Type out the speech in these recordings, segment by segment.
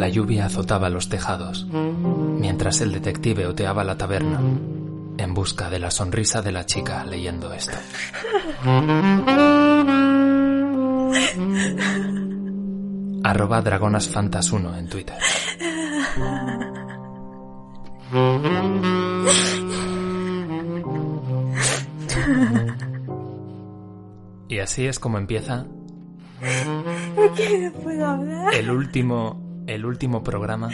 La lluvia azotaba los tejados, mientras el detective oteaba la taberna, en busca de la sonrisa de la chica leyendo esto. Arroba dragonasfantas1 en Twitter. Y así es como empieza ¿Por qué no puedo hablar? el último, el último programa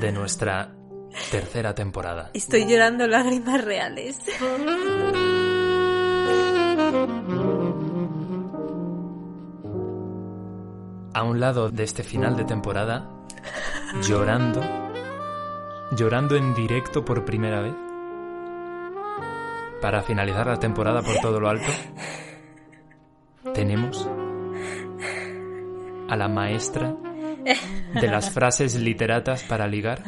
de nuestra tercera temporada. Estoy llorando lágrimas reales. A un lado de este final de temporada, llorando, llorando en directo por primera vez, para finalizar la temporada por todo lo alto, tenemos a la maestra de las frases literatas para ligar,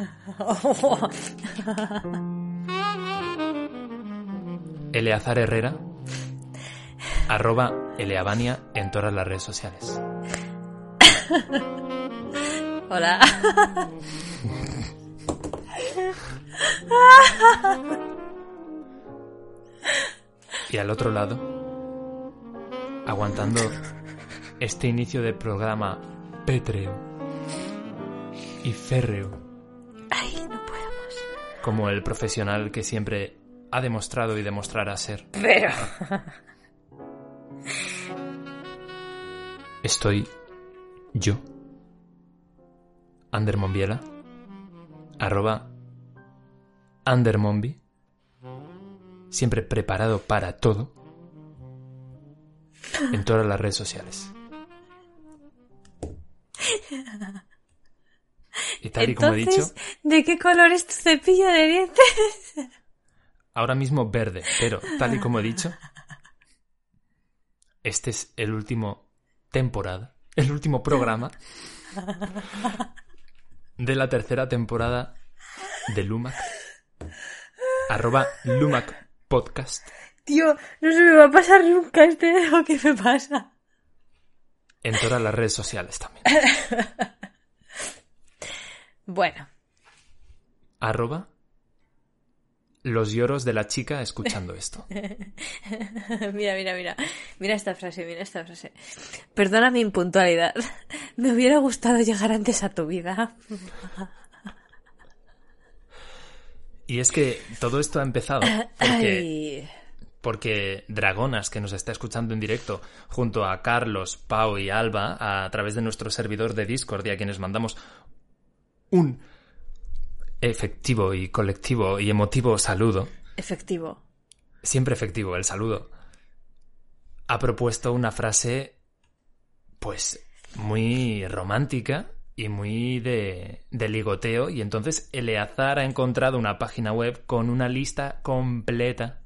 Eleazar Herrera, arroba Eleabania en todas las redes sociales. Hola. Y al otro lado, aguantando este inicio de programa pétreo y férreo, Ay, no puedo más. como el profesional que siempre ha demostrado y demostrará ser. Pero. Estoy yo, Ander Monbiela, arroba Ander Monbi, siempre preparado para todo, en todas las redes sociales. Y tal y como he dicho, Entonces, ¿de qué color es tu cepillo de dientes? ahora mismo verde, pero tal y como he dicho, este es el último temporada, el último programa de la tercera temporada de Lumac, arroba Lumac Podcast, Tío, no se me va a pasar nunca este dedo que me pasa. en todas las redes sociales también. Bueno, Arroba los lloros de la chica escuchando esto. mira, mira, mira. Mira esta frase, mira esta frase. Perdona mi impuntualidad. Me hubiera gustado llegar antes a tu vida. Y es que todo esto ha empezado porque porque Dragonas, que nos está escuchando en directo, junto a Carlos, Pau y Alba, a través de nuestro servidor de Discord y a quienes mandamos un efectivo y colectivo y emotivo saludo, Efectivo. siempre efectivo el saludo, ha propuesto una frase, pues, muy romántica y muy de, de ligoteo, y entonces Eleazar ha encontrado una página web con una lista completa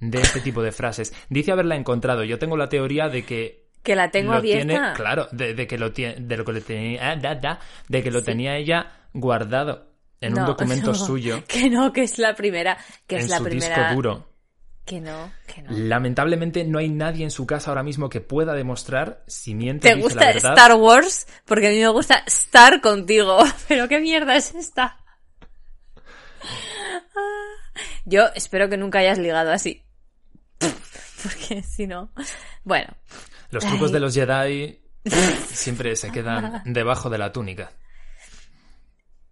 de este tipo de frases. Dice haberla encontrado. Yo tengo la teoría de que Que la tengo abierta. tiene, claro, de, de que lo tiene, de lo que le tenía, ah, da, da, de que lo tenía ella guardado en un documento no, suyo Que no, que es la primera. Que en es la su primera. disco duro. Que no, que no. Lamentablemente no hay nadie en su casa ahora mismo que pueda demostrar si miente ¿Te dice gusta la verdad. Star Wars? Porque a mí me gusta estar contigo. Pero qué mierda es esta. Ah, Yo espero que nunca hayas ligado así. Porque si no. Bueno, Los trucos Ay. de los Jedi siempre se quedan debajo de la túnica.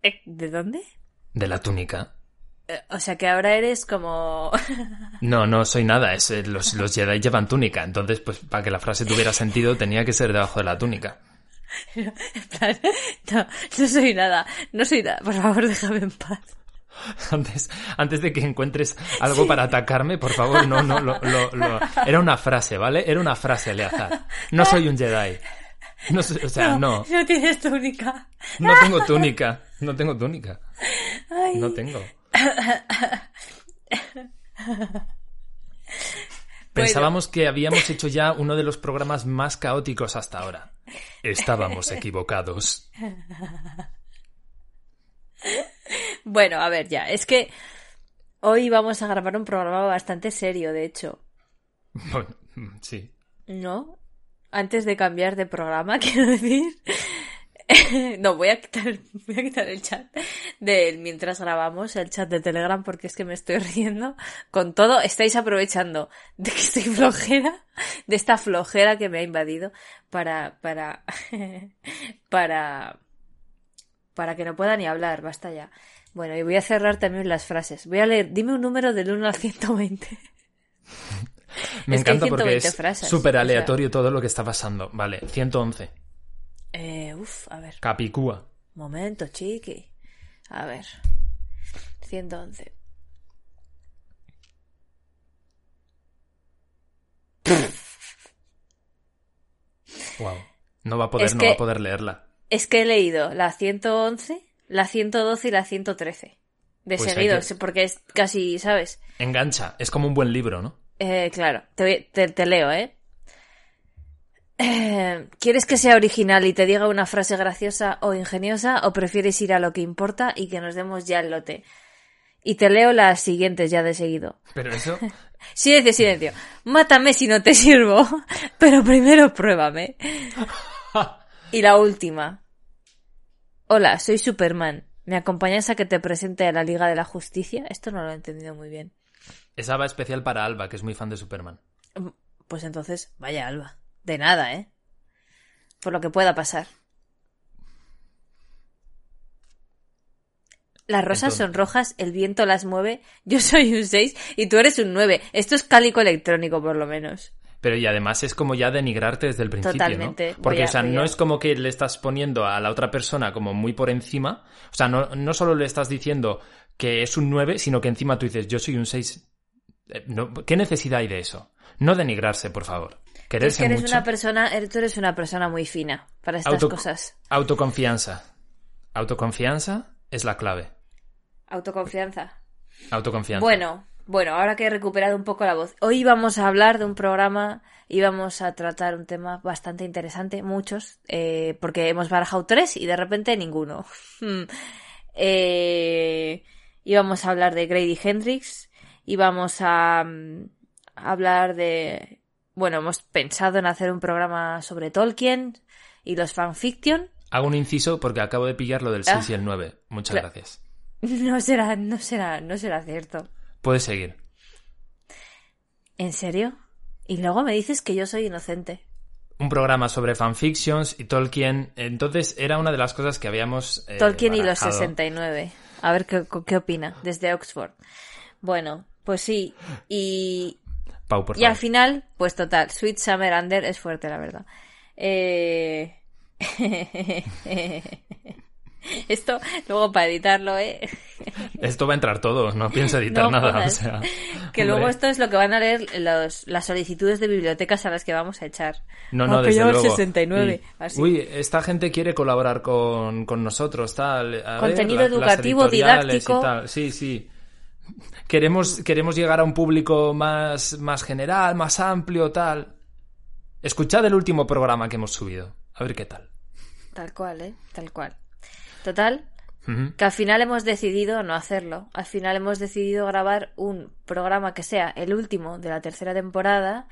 Eh, ¿de dónde? De la túnica. Eh, O sea que ahora eres como. No, no soy nada. Es, eh, los, los Jedi llevan túnica. Entonces, pues para que la frase tuviera sentido tenía que ser debajo de la túnica. en plan, no, no soy nada. No soy nada. Por favor, déjame en paz. Antes, antes de que encuentres algo para atacarme, por favor, no, no, lo, lo, lo- Era una frase, ¿vale? Era una frase, Eleazar. No soy un Jedi. No, o sea, no, No tienes túnica. no tengo túnica. No tengo túnica. Ay. No tengo. Pensábamos que habíamos hecho ya uno de los programas más caóticos hasta ahora. Estábamos equivocados. Bueno, a ver, ya. Es que hoy vamos a grabar un programa bastante serio, de hecho. Bueno, sí. ¿No? Antes de cambiar de programa, quiero decir. no, voy a quitar, voy a quitar el chat de mientras grabamos, el chat de Telegram, porque es que me estoy riendo. Con todo, estáis aprovechando de que estoy flojera, de esta flojera que me ha invadido, para, para, para, para que no pueda ni hablar, basta ya. Bueno, y voy a cerrar también las frases. Voy a leer, dime un número del 1 al 120. Me Es encanta porque 120 es súper o sea. aleatorio todo lo que está pasando. Vale, 111. Eh, uf, a ver. Capicúa. Momento, chiqui. A ver. 111. Wow. No va a poder, Es no va a poder leerla. Es que he leído la 111, la 112 y la 113. De Pues seguido, que- porque es casi, ¿sabes? Engancha. Es como un buen libro, ¿no? Eh, claro, te, voy- te- te leo, ¿eh? Eh, ¿Quieres que sea original y te diga una frase graciosa o ingeniosa o prefieres ir a lo que importa y que nos demos ya el lote? Y te leo las siguientes ya de seguido. Pero eso... Silencio, silencio. Mátame si no te sirvo, pero primero pruébame. Y la última. Hola, soy Superman. ¿Me acompañas a que te presente a la Liga de la Justicia? Esto no lo he entendido muy bien. Esa va especial para Alba, que es muy fan de Superman. Pues entonces, vaya Alba. De nada, ¿eh? Por lo que pueda pasar. Las rosas son rojas, el viento las mueve, yo soy un 6 y tú eres un 9. Esto es cálico electrónico, por lo menos. Pero y además es como ya denigrarte desde el principio, Totalmente. ¿no? Porque, a- o sea, no es como que le estás poniendo a la otra persona como muy por encima. O sea, no, no solo le estás diciendo que es un 9, sino que encima tú dices, yo soy un 6. Eh, no- ¿Qué necesidad hay de eso? No denigrarse, por favor. Es Quererse que eres mucho. una persona, eres- tú eres una persona muy fina para estas Auto- cosas. Autoconfianza. Autoconfianza es la clave. Autoconfianza. Autoconfianza. Bueno, bueno, ahora que he recuperado un poco la voz. Hoy vamos a hablar de un programa y vamos a tratar un tema bastante interesante, muchos, eh, porque hemos barajado tres y de repente ninguno. Hmm. eh, íbamos a hablar de Grady Hendrix, íbamos a, mm, hablar de... Bueno, hemos pensado en hacer un programa sobre Tolkien y los fanfiction. Hago un inciso porque acabo de pillar lo del Ah. 6 y el 9. Muchas Cla- gracias. No será, no será, no será cierto. Puedes seguir. ¿En serio? Y luego me dices que yo soy inocente. un programa sobre fanfictions y Tolkien. Entonces era una de las cosas que habíamos. eh, Tolkien y los barajado. 69. A ver qué, qué opina desde Oxford. Bueno, pues sí. Y, Pau, por y al final, pues total, Sweet Summer Under es fuerte, la verdad. Eh... Esto, luego para editarlo, ¿eh? Esto va a entrar todo, no pienso editar No nada. O sea, Que hombre. luego esto es lo que van a leer los, las solicitudes de bibliotecas a las que vamos a echar. No, no, desde lleva el luego. 69, Y, así. Uy, esta gente quiere colaborar con, con nosotros, tal. A Contenido educativo, y didáctico. tal. Sí, sí. Queremos, queremos llegar a un público más, más general, más amplio, tal. Escuchad el último programa que hemos subido. A ver qué tal. Tal cual, ¿eh? Tal cual. Total, que al final hemos decidido no hacerlo. Al final hemos decidido grabar un programa que sea el último de la tercera temporada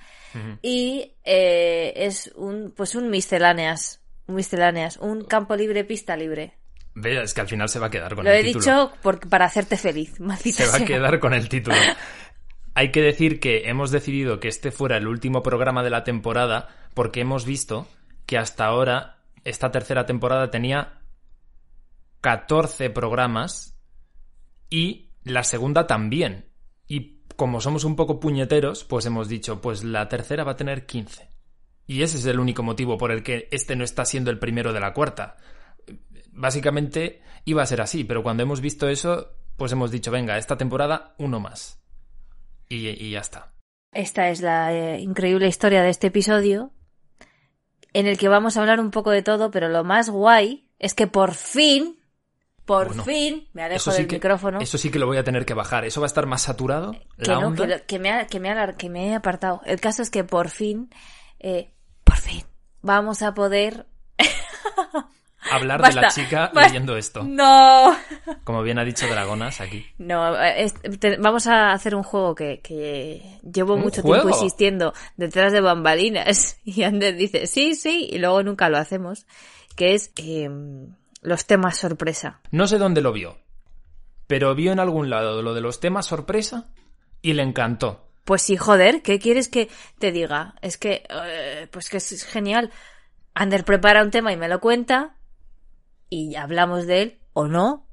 y eh, es un pues un misceláneas, un misceláneas, un campo libre, pista libre. Es que al final se va a quedar con Lo el he título. dicho por- para hacerte feliz, maldita Se va a quedar con el título. Hay que decir que hemos decidido que este fuera el último programa de la temporada porque hemos visto que hasta ahora esta tercera temporada tenía 14 programas y la segunda también. Y como somos un poco puñeteros, pues hemos dicho, pues la tercera va a tener 15. Y ese es el único motivo por el que este no está siendo el primero de la cuarta. Básicamente iba a ser así, pero cuando hemos visto eso, pues hemos dicho, venga, esta temporada uno más. Y, y ya está. Esta es la eh, increíble historia de este episodio, en el que vamos a hablar un poco de todo, pero lo más guay es que por fin, por Bueno, fin, me alejo sí, del que, micrófono. eso sí que lo voy a tener que bajar. Eso va a estar más saturado. que la no, onda. que, lo- que me ha- que, me ha alar- que me he apartado. El caso es que por fin, eh, por fin, vamos a poder... Hablar Basta, de la chica basta. leyendo esto. No, Como bien ha dicho Dragonas aquí. no, es- te- vamos a hacer un juego que, que llevo ¿Un mucho juego? tiempo insistiendo detrás de bambalinas y Ander dice sí, sí, y luego nunca lo hacemos, que es eh, los temas sorpresa. No sé dónde lo vio, pero vio en algún lado lo de los temas sorpresa y le encantó. Pues sí, joder, ¿qué quieres que te diga? Es que, eh, pues que es genial. Ander prepara un tema y me lo cuenta y hablamos de él o no.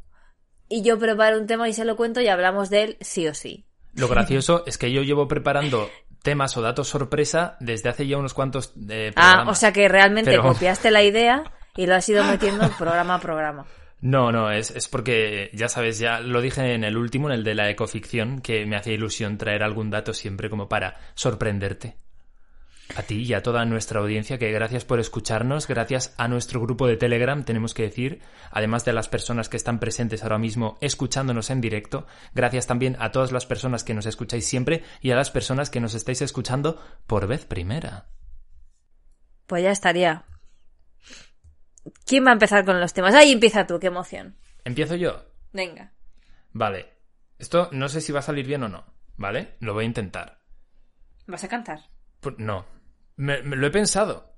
Y yo preparo un tema y se lo cuento y hablamos de él sí o sí. Lo gracioso es que yo llevo preparando temas o datos sorpresa desde hace ya unos cuantos eh, Ah, o sea que realmente Pero- copiaste la idea y lo has ido metiendo programa a programa. No, no, es, es porque, ya sabes, ya lo dije en el último, en el de la ecoficción, que me hacía ilusión traer algún dato siempre como para sorprenderte. A ti y a toda nuestra audiencia, que gracias por escucharnos, gracias a nuestro grupo de Telegram, tenemos que decir, además de las personas que están presentes ahora mismo escuchándonos en directo, gracias también a todas las personas que nos escucháis siempre y a las personas que nos estáis escuchando por vez primera. Pues ya estaría. ¿Quién va a empezar con los temas? Ahí empieza tú, qué emoción. Empiezo yo. Venga. Vale. Esto no sé si va a salir bien o no, ¿vale? Lo voy a intentar. ¿Vas a cantar? Pues no. Me- me- lo he pensado.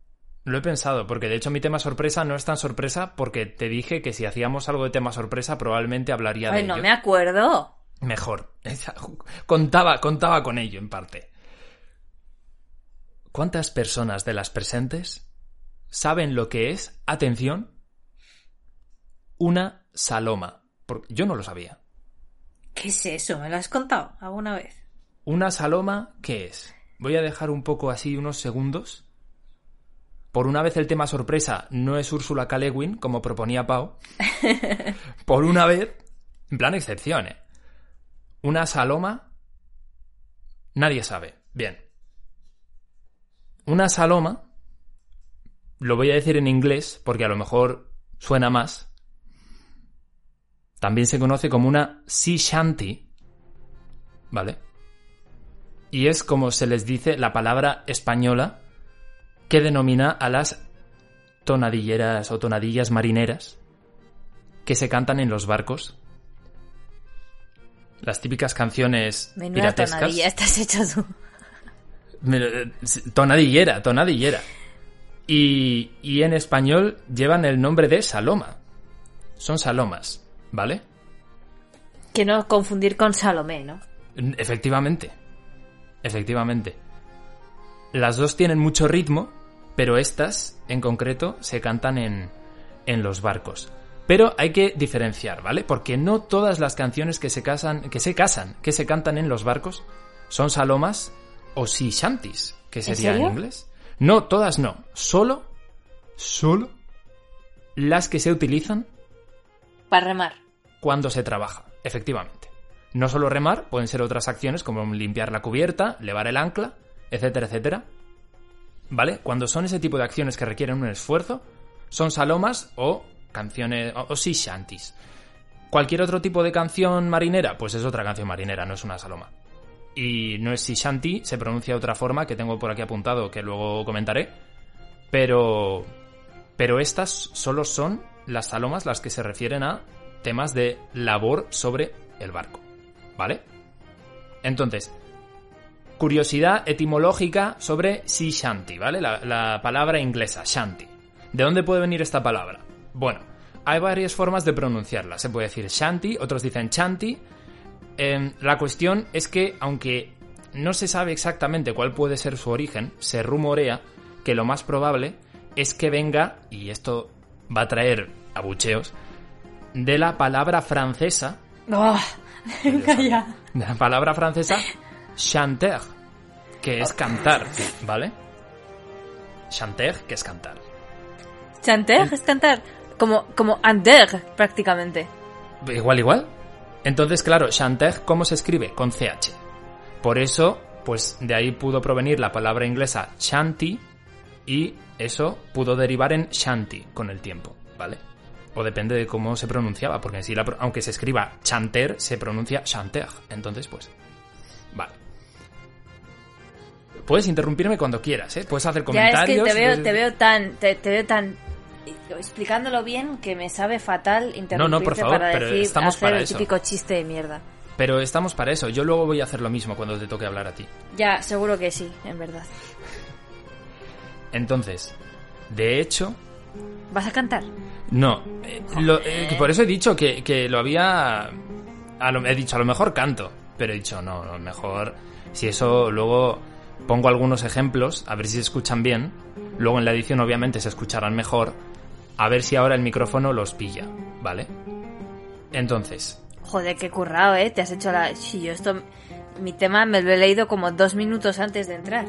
Lo he pensado, porque de hecho mi tema sorpresa no es tan sorpresa porque te dije que si hacíamos algo de tema sorpresa probablemente hablaría de no ello. me acuerdo. Mejor. Contaba, contaba con ello en parte. ¿Cuántas personas de las presentes saben lo que es, atención, una saloma? Porque yo no lo sabía. ¿Qué es eso? ¿Me lo has contado alguna vez? ¿Una saloma qué es? Voy a dejar un poco así unos segundos. Por una vez el tema sorpresa no es Úrsula K. Como proponía Pau. Por una vez, en plan excepción, ¿eh? Una saloma, nadie sabe. Bien. Una saloma, lo voy a decir en inglés porque a lo mejor suena más. También se conoce como una sea shanty, ¿vale? Y es como se les dice la palabra española que denomina a las tonadilleras o tonadillas marineras que se cantan en los barcos. Las típicas canciones Menuda piratescas. tonadilla estás hecho tú. Me- Tonadillera, tonadillera. Y, y en español llevan el nombre de Saloma. Son Salomas, ¿vale? Que no confundir con Salomé, ¿no? Efectivamente. Efectivamente. Las dos tienen mucho ritmo, pero estas, en concreto, se cantan en, en los barcos. Pero hay que diferenciar, ¿vale? Porque no todas las canciones que se casan, que se casan, que se cantan en los barcos, son salomas o sea shanties, que sería en, serio? inglés. No, todas no. Solo, solo las que se utilizan Para remar. cuando se trabaja, efectivamente. No solo remar, pueden ser otras acciones como limpiar la cubierta, levar el ancla, etcétera, etcétera. ¿Vale? Cuando son ese tipo de acciones que requieren un esfuerzo, son salomas o canciones o, o shanties. Cualquier otro tipo de canción marinera, pues es otra canción marinera, no es una saloma. Y no es sea shanty, se pronuncia de otra forma que tengo por aquí apuntado que luego comentaré. Pero pero estas solo son las salomas las que se refieren a temas de labor sobre el barco. ¿Vale? Entonces, curiosidad etimológica sobre sea shanty, ¿vale? La, la palabra inglesa, shanty. ¿De dónde puede venir esta palabra? Bueno, hay varias formas de pronunciarla. Se puede decir shanty, otros dicen chanty. Em, la cuestión es que, aunque no se sabe exactamente cuál puede ser su origen, se rumorea que lo más probable es que venga, y esto va a traer abucheos, de la palabra francesa, Oh, venga ya. de la palabra francesa chanter, que es cantar, ¿vale? Chanter, que es cantar. Chanter es cantar. Como, como Ander, prácticamente. Igual, igual. Entonces, claro, chanter, ¿cómo se escribe? Con CH. Por eso, pues de ahí pudo provenir la palabra inglesa shanty y eso pudo derivar en shanty con el tiempo, ¿vale? O depende de cómo se pronunciaba, porque si la, aunque se escriba chanter, se pronuncia chanter. Entonces, pues, vale. Puedes interrumpirme cuando quieras, ¿eh? Puedes hacer Ya comentarios. es que te veo, de- te veo tan, te, te veo tan explicándolo bien que me sabe fatal interrumpirte No, no, por favor, para pero decir, estamos hacer para el eso. típico chiste de mierda. Pero estamos para eso. Yo luego voy a hacer lo mismo cuando te toque hablar a ti. Ya, seguro que sí, en verdad. Entonces, de hecho, ¿Vas a cantar? no. eh, lo- eh, por eso he dicho que, que lo había. a lo- he dicho, a lo mejor canto. Pero he dicho, no, a lo mejor. Si eso luego pongo algunos ejemplos, a ver si se escuchan bien. Luego en la edición, obviamente, se escucharán mejor. A ver si ahora el micrófono los pilla, ¿vale? Entonces, Joder, qué currado, ¿eh? Te has hecho la... Sí, yo esto... Mi tema me lo he leído como dos minutos antes de entrar.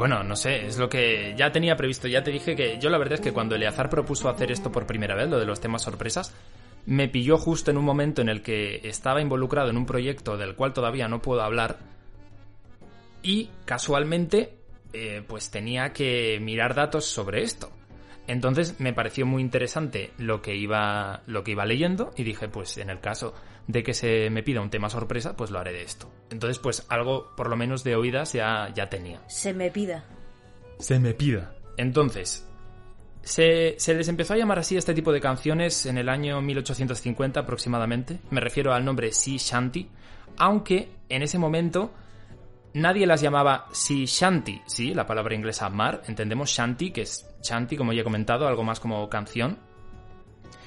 Bueno, no sé, es lo que ya tenía previsto. Ya te dije que yo la verdad es que cuando Eleazar propuso hacer esto por primera vez, lo de los temas sorpresas, me pilló justo en un momento en el que estaba involucrado en un proyecto del cual todavía no puedo hablar y casualmente eh, pues tenía que mirar datos sobre esto. Entonces me pareció muy interesante lo que iba lo que iba leyendo y dije pues en el caso de que se me pida un tema sorpresa pues lo haré de esto. Entonces pues algo por lo menos de oídas ya ya tenía. Se me pida. Se me pida. Entonces, se, se les empezó a llamar así este tipo de canciones en el año 1850 aproximadamente. Me refiero al nombre Sea Shanty, aunque en ese momento nadie las llamaba Sea Shanty. Sí, la palabra inglesa mar, entendemos Shanty, que es Shanty, como ya he comentado, algo más como canción.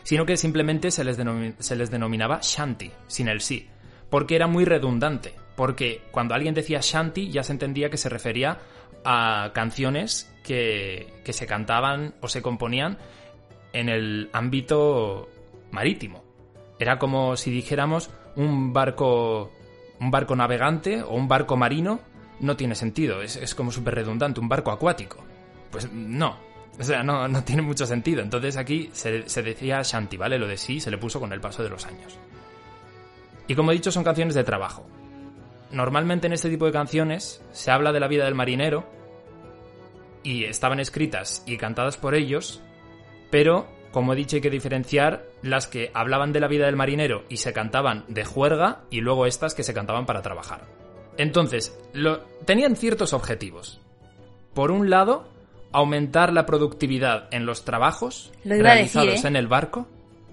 Sino que simplemente se les, se les denominaba Shanty, sin el sí, porque era muy redundante. Porque cuando alguien decía Shanty ya se entendía que se refería a canciones que, que se cantaban o se componían en el ámbito marítimo. Era como si dijéramos un barco, un barco navegante o un barco marino. No tiene sentido, es, es como súper redundante, un barco acuático. Pues no, o sea, no, no tiene mucho sentido. Entonces aquí se, decía Shanti, ¿vale? Lo de sí se le puso con el paso de los años. Y como he dicho, son canciones de trabajo. Normalmente en este tipo de canciones se habla de la vida del marinero y estaban escritas y cantadas por ellos, pero como he dicho hay que diferenciar las que hablaban de la vida del marinero y se cantaban de juerga y luego estas que se cantaban para trabajar. Entonces, lo, tenían ciertos objetivos. Por un lado, aumentar la productividad en los trabajos Lo decir, realizados ¿eh? en el barco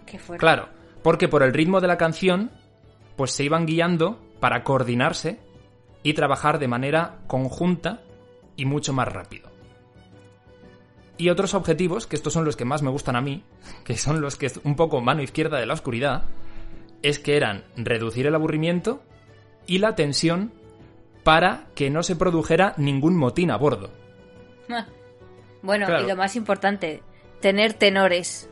Qué fuerte. Claro, porque por el ritmo de la canción, pues se iban guiando para coordinarse y trabajar de manera conjunta y mucho más rápido. Y otros objetivos, que estos son los que más me gustan a mí, que son los que es un poco mano izquierda de la oscuridad, es que eran reducir el aburrimiento y la tensión para que no se produjera ningún motín a bordo. Bueno, Claro. y lo más importante, tener tenores.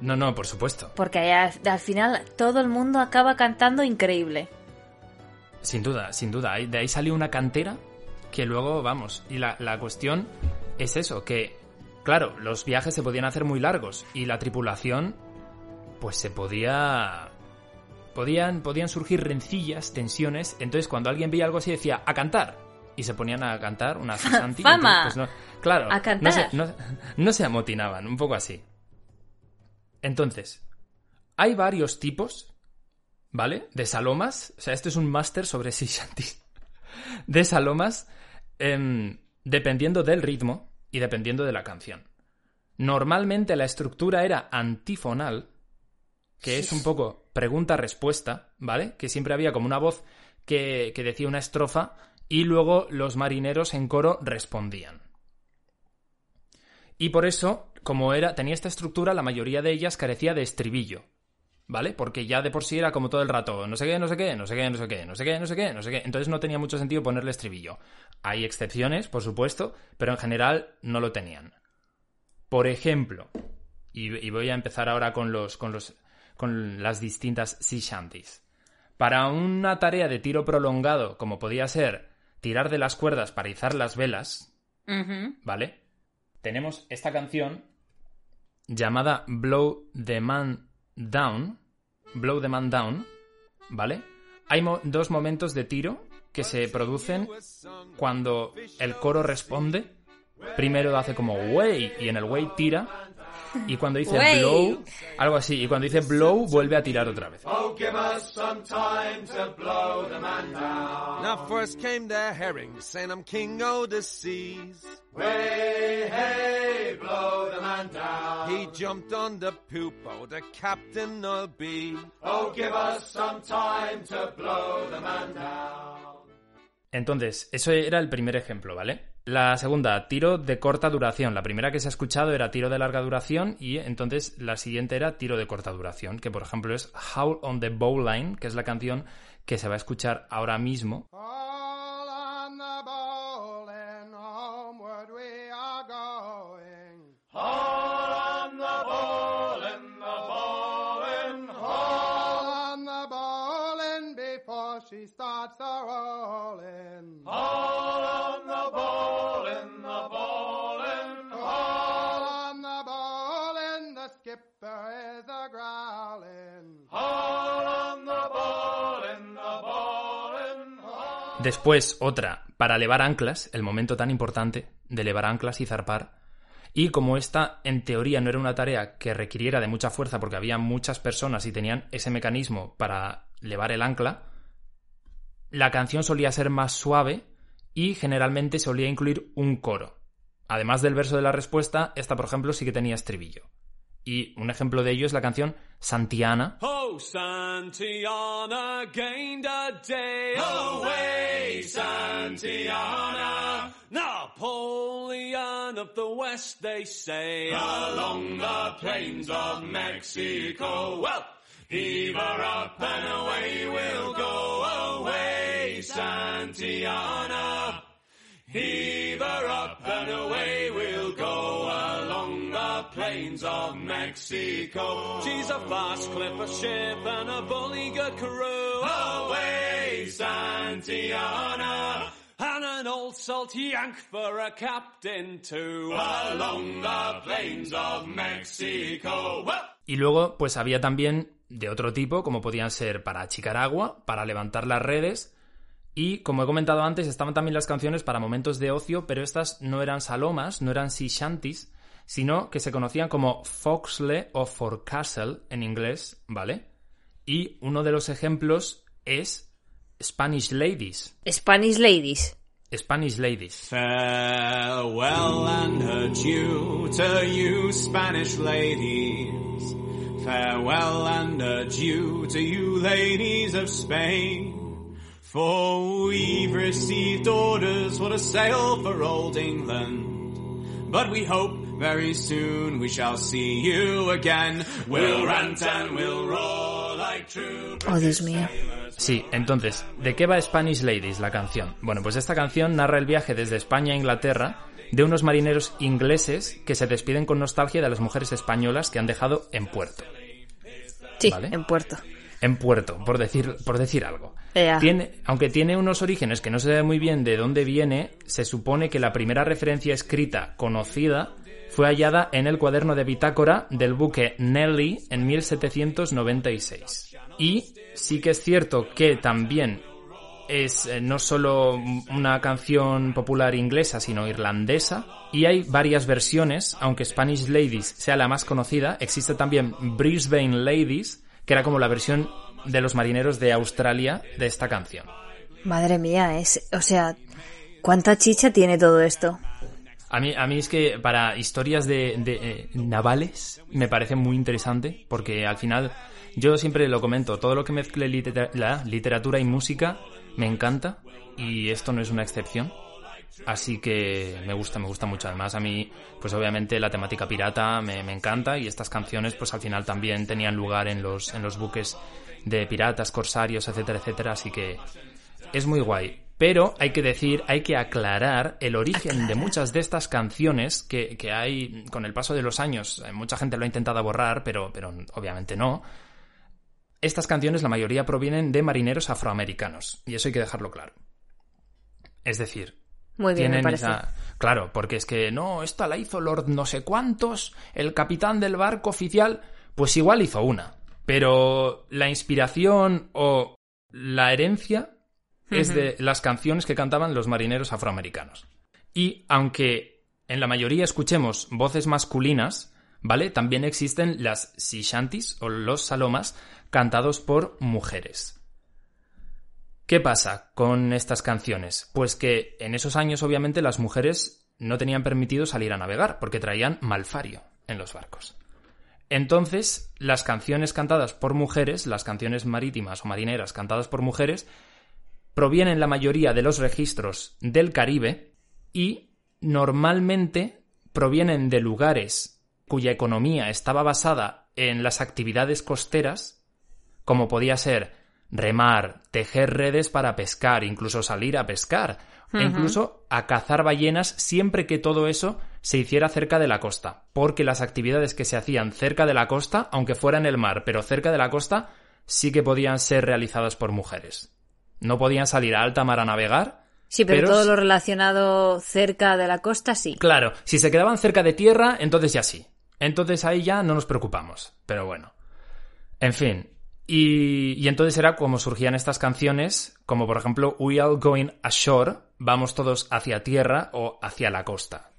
No, no, por supuesto. Porque al, al final todo el mundo acaba cantando increíble. Sin duda, sin duda. De ahí salió una cantera que luego, vamos, y la, la cuestión es eso, que, claro, los viajes se podían hacer muy largos y la tripulación, pues se podía... Podían, podían surgir rencillas, tensiones, entonces cuando alguien veía algo así decía, a cantar. Y se ponían a cantar una Santi. ¡Fama! entonces, pues no- claro, A No se, no- no se amotinaban, un poco así. Entonces, hay varios tipos ¿vale? De salomas. O sea, esto es un máster sobre shanties. De salomas, em, dependiendo del ritmo y dependiendo de la canción. Normalmente la estructura era antifonal, que es un poco pregunta-respuesta, ¿vale? Que siempre había como una voz que, que decía una estrofa y luego los marineros en coro respondían. Y por eso, como era, tenía esta estructura, la mayoría de ellas carecía de estribillo. ¿Vale? Porque ya de por sí era como todo el rato, no sé qué, no sé qué, no sé qué, no sé qué, no sé qué, no sé qué, no sé qué. Entonces no tenía mucho sentido ponerle estribillo. Hay excepciones, por supuesto, pero en general no lo tenían. Por ejemplo, y, voy a empezar ahora con los, con los, con las distintas sea shanties. Para una tarea de tiro prolongado, como podía ser tirar de las cuerdas para izar las velas. ¿vale? Tenemos esta canción llamada Blow the Man Down, Blow the Man Down, ¿vale? Hay mo- dos momentos de tiro que se producen cuando el coro responde. Primero hace como way y en el way tira. Y cuando dice Way. blow, algo así. Y cuando dice blow, vuelve a tirar otra vez. Now first came the herring, saying I'm king o' the seas. He jumped on the poop, oh, the captain will be. Entonces, eso era el primer ejemplo, ¿vale? La segunda, tiro de corta duración. La primera que se ha escuchado era tiro de larga duración y entonces la siguiente era tiro de corta duración, que por ejemplo es Howl on the Bowline, que es la canción que se va a escuchar ahora mismo. All Después otra, para elevar anclas, el momento tan importante de elevar anclas y zarpar. Y como esta, en teoría, no era una tarea que requiriera de mucha fuerza porque había muchas personas y tenían ese mecanismo para elevar el ancla, la canción solía ser más suave y generalmente solía incluir un coro. Además del verso de la respuesta, esta, por ejemplo, sí que tenía estribillo. Y un ejemplo de ello es la canción Santiana, Oh, Santiana gained a day away, oh, Santiana. Napoleon of the West, they say, along the plains of Mexico. Well, heave her up and away we'll go oh, away, Santiana. Heave her up and away we'll go along the plains of Mexico. She's a fast clipper ship and a bully good crew. Away, Santiana. And an old salty yank for a captain too. Along the plains of Mexico. Y luego, pues había también de otro tipo, como podían ser para achicar agua, para levantar las redes. Y como he comentado antes, estaban también las canciones para momentos de ocio, pero estas no eran salomas, no eran sea shanties, sino que se conocían como foxle o forecastle en inglés, ¿vale? Y uno de los ejemplos es Spanish Ladies. Spanish Ladies. Spanish Ladies. Farewell and adieu to you Spanish ladies. Farewell and adieu to you ladies of Spain. For we've received orders for to sail for old England. But we hope very soon we shall see you again. We'll rant and we'll roar like true Oh, Dios mío. Sí, entonces, ¿de qué va Spanish Ladies, la canción? Bueno, pues esta canción narra el viaje desde España a Inglaterra de unos marineros ingleses que se despiden con nostalgia de las mujeres españolas que han dejado en puerto. Sí, Vale. en Puerto. En puerto, por decir, por decir algo. Ea. Tiene, aunque tiene unos orígenes que no se ve muy bien de dónde viene, se supone que la primera referencia escrita conocida fue hallada en el cuaderno de bitácora del buque Nelly en 1796. Y sí que es cierto que también es eh, no solo una canción popular inglesa, sino irlandesa. Y hay varias versiones, aunque Spanish Ladies sea la más conocida, existe también Brisbane Ladies, que era como la versión de los marineros de Australia de esta canción. Madre mía, es, o sea, ¿cuánta chicha tiene todo esto? A mí, a mí es que para historias de, de, eh, navales me parece muy interesante porque al final yo siempre lo comento, todo lo que mezcle la literatura y música me encanta y esto no es una excepción. Así que me gusta, me gusta mucho. Además, a mí, pues obviamente la temática pirata me, me encanta y estas canciones, pues al final también tenían lugar en los, en los buques de piratas, corsarios, etcétera, etcétera. Así que es muy guay. Pero hay que decir, hay que aclarar el origen de muchas de estas canciones que, que hay con el paso de los años. eh, Mucha gente lo ha intentado borrar, pero, pero obviamente no. Estas canciones, la mayoría provienen de marineros afroamericanos. Y eso hay que dejarlo claro. Es decir, Muy bien, me tienen parece. esa- Claro, porque es que no, esta la hizo Lord no sé cuántos, el capitán del barco oficial, pues igual hizo una. Pero la inspiración o la herencia es de las canciones que cantaban los marineros afroamericanos. Y aunque en la mayoría escuchemos voces masculinas, ¿vale? También existen las sea shanties o los salomas cantados por mujeres. ¿Qué pasa con estas canciones? Pues que en esos años obviamente las mujeres no tenían permitido salir a navegar porque traían malfario en los barcos. Entonces, las canciones cantadas por mujeres, las canciones marítimas o marineras cantadas por mujeres, provienen la mayoría de los registros del Caribe y normalmente provienen de lugares cuya economía estaba basada en las actividades costeras, como podía ser remar, tejer redes para pescar, incluso salir a pescar, e incluso a cazar ballenas siempre que todo eso se hiciera cerca de la costa, porque las actividades que se hacían cerca de la costa, aunque fuera en el mar, pero cerca de la costa, sí que podían ser realizadas por mujeres. No podían salir a alta mar a navegar. Sí, pero, todo lo relacionado cerca de la costa sí. Claro, si se quedaban cerca de tierra, entonces ya sí. Entonces ahí ya no nos preocupamos. Pero bueno. En fin. Y, y entonces era como surgían estas canciones, como por ejemplo We All Going Ashore, vamos todos hacia tierra o hacia la costa.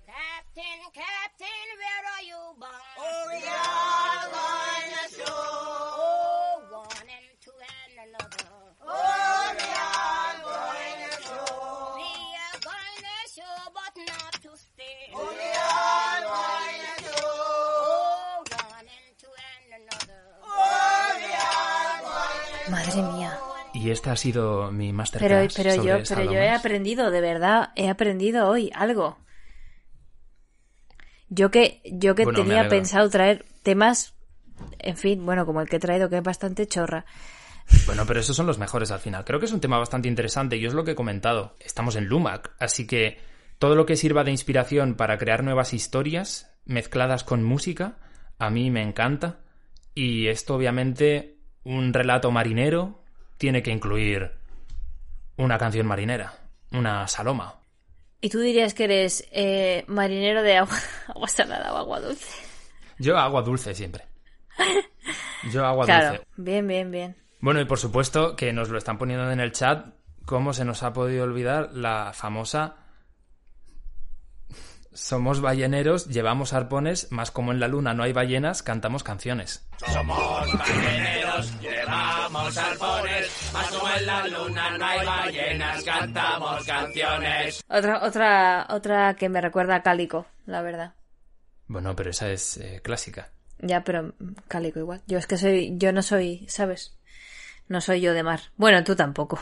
Y esta ha sido mi Pero, masterclass. pero yo, sobre pero yo he aprendido, de verdad, he aprendido hoy algo. Yo que, yo que Bueno, tenía pensado traer temas, en fin, bueno, como el que he traído, que es bastante chorra. Bueno, pero esos son los mejores al final. Creo que es un tema bastante interesante y es lo que he comentado. Estamos en Lumac, así que todo lo que sirva de inspiración para crear nuevas historias mezcladas con música, a mí me encanta. Y esto obviamente, un relato marinero tiene que incluir una canción marinera, una saloma. ¿Y tú dirías que eres eh, marinero de agua, agua salada o agua dulce? Yo agua dulce siempre. Yo agua Claro, dulce. bien, bien, bien. Bueno, y por supuesto que nos lo están poniendo en el chat, cómo se nos ha podido olvidar la famosa Somos balleneros, llevamos arpones, más como en la luna no hay ballenas, cantamos canciones. Somos balleneros, llevamos arpones, como en la luna no hay ballenas, cantamos canciones. Otra, otra, otra que me recuerda a Cálico, la verdad. Bueno, pero esa es eh, clásica. Ya, pero mm, Cálico igual. Yo es que soy, yo no soy, ¿sabes? No soy yo de mar. Bueno, tú tampoco.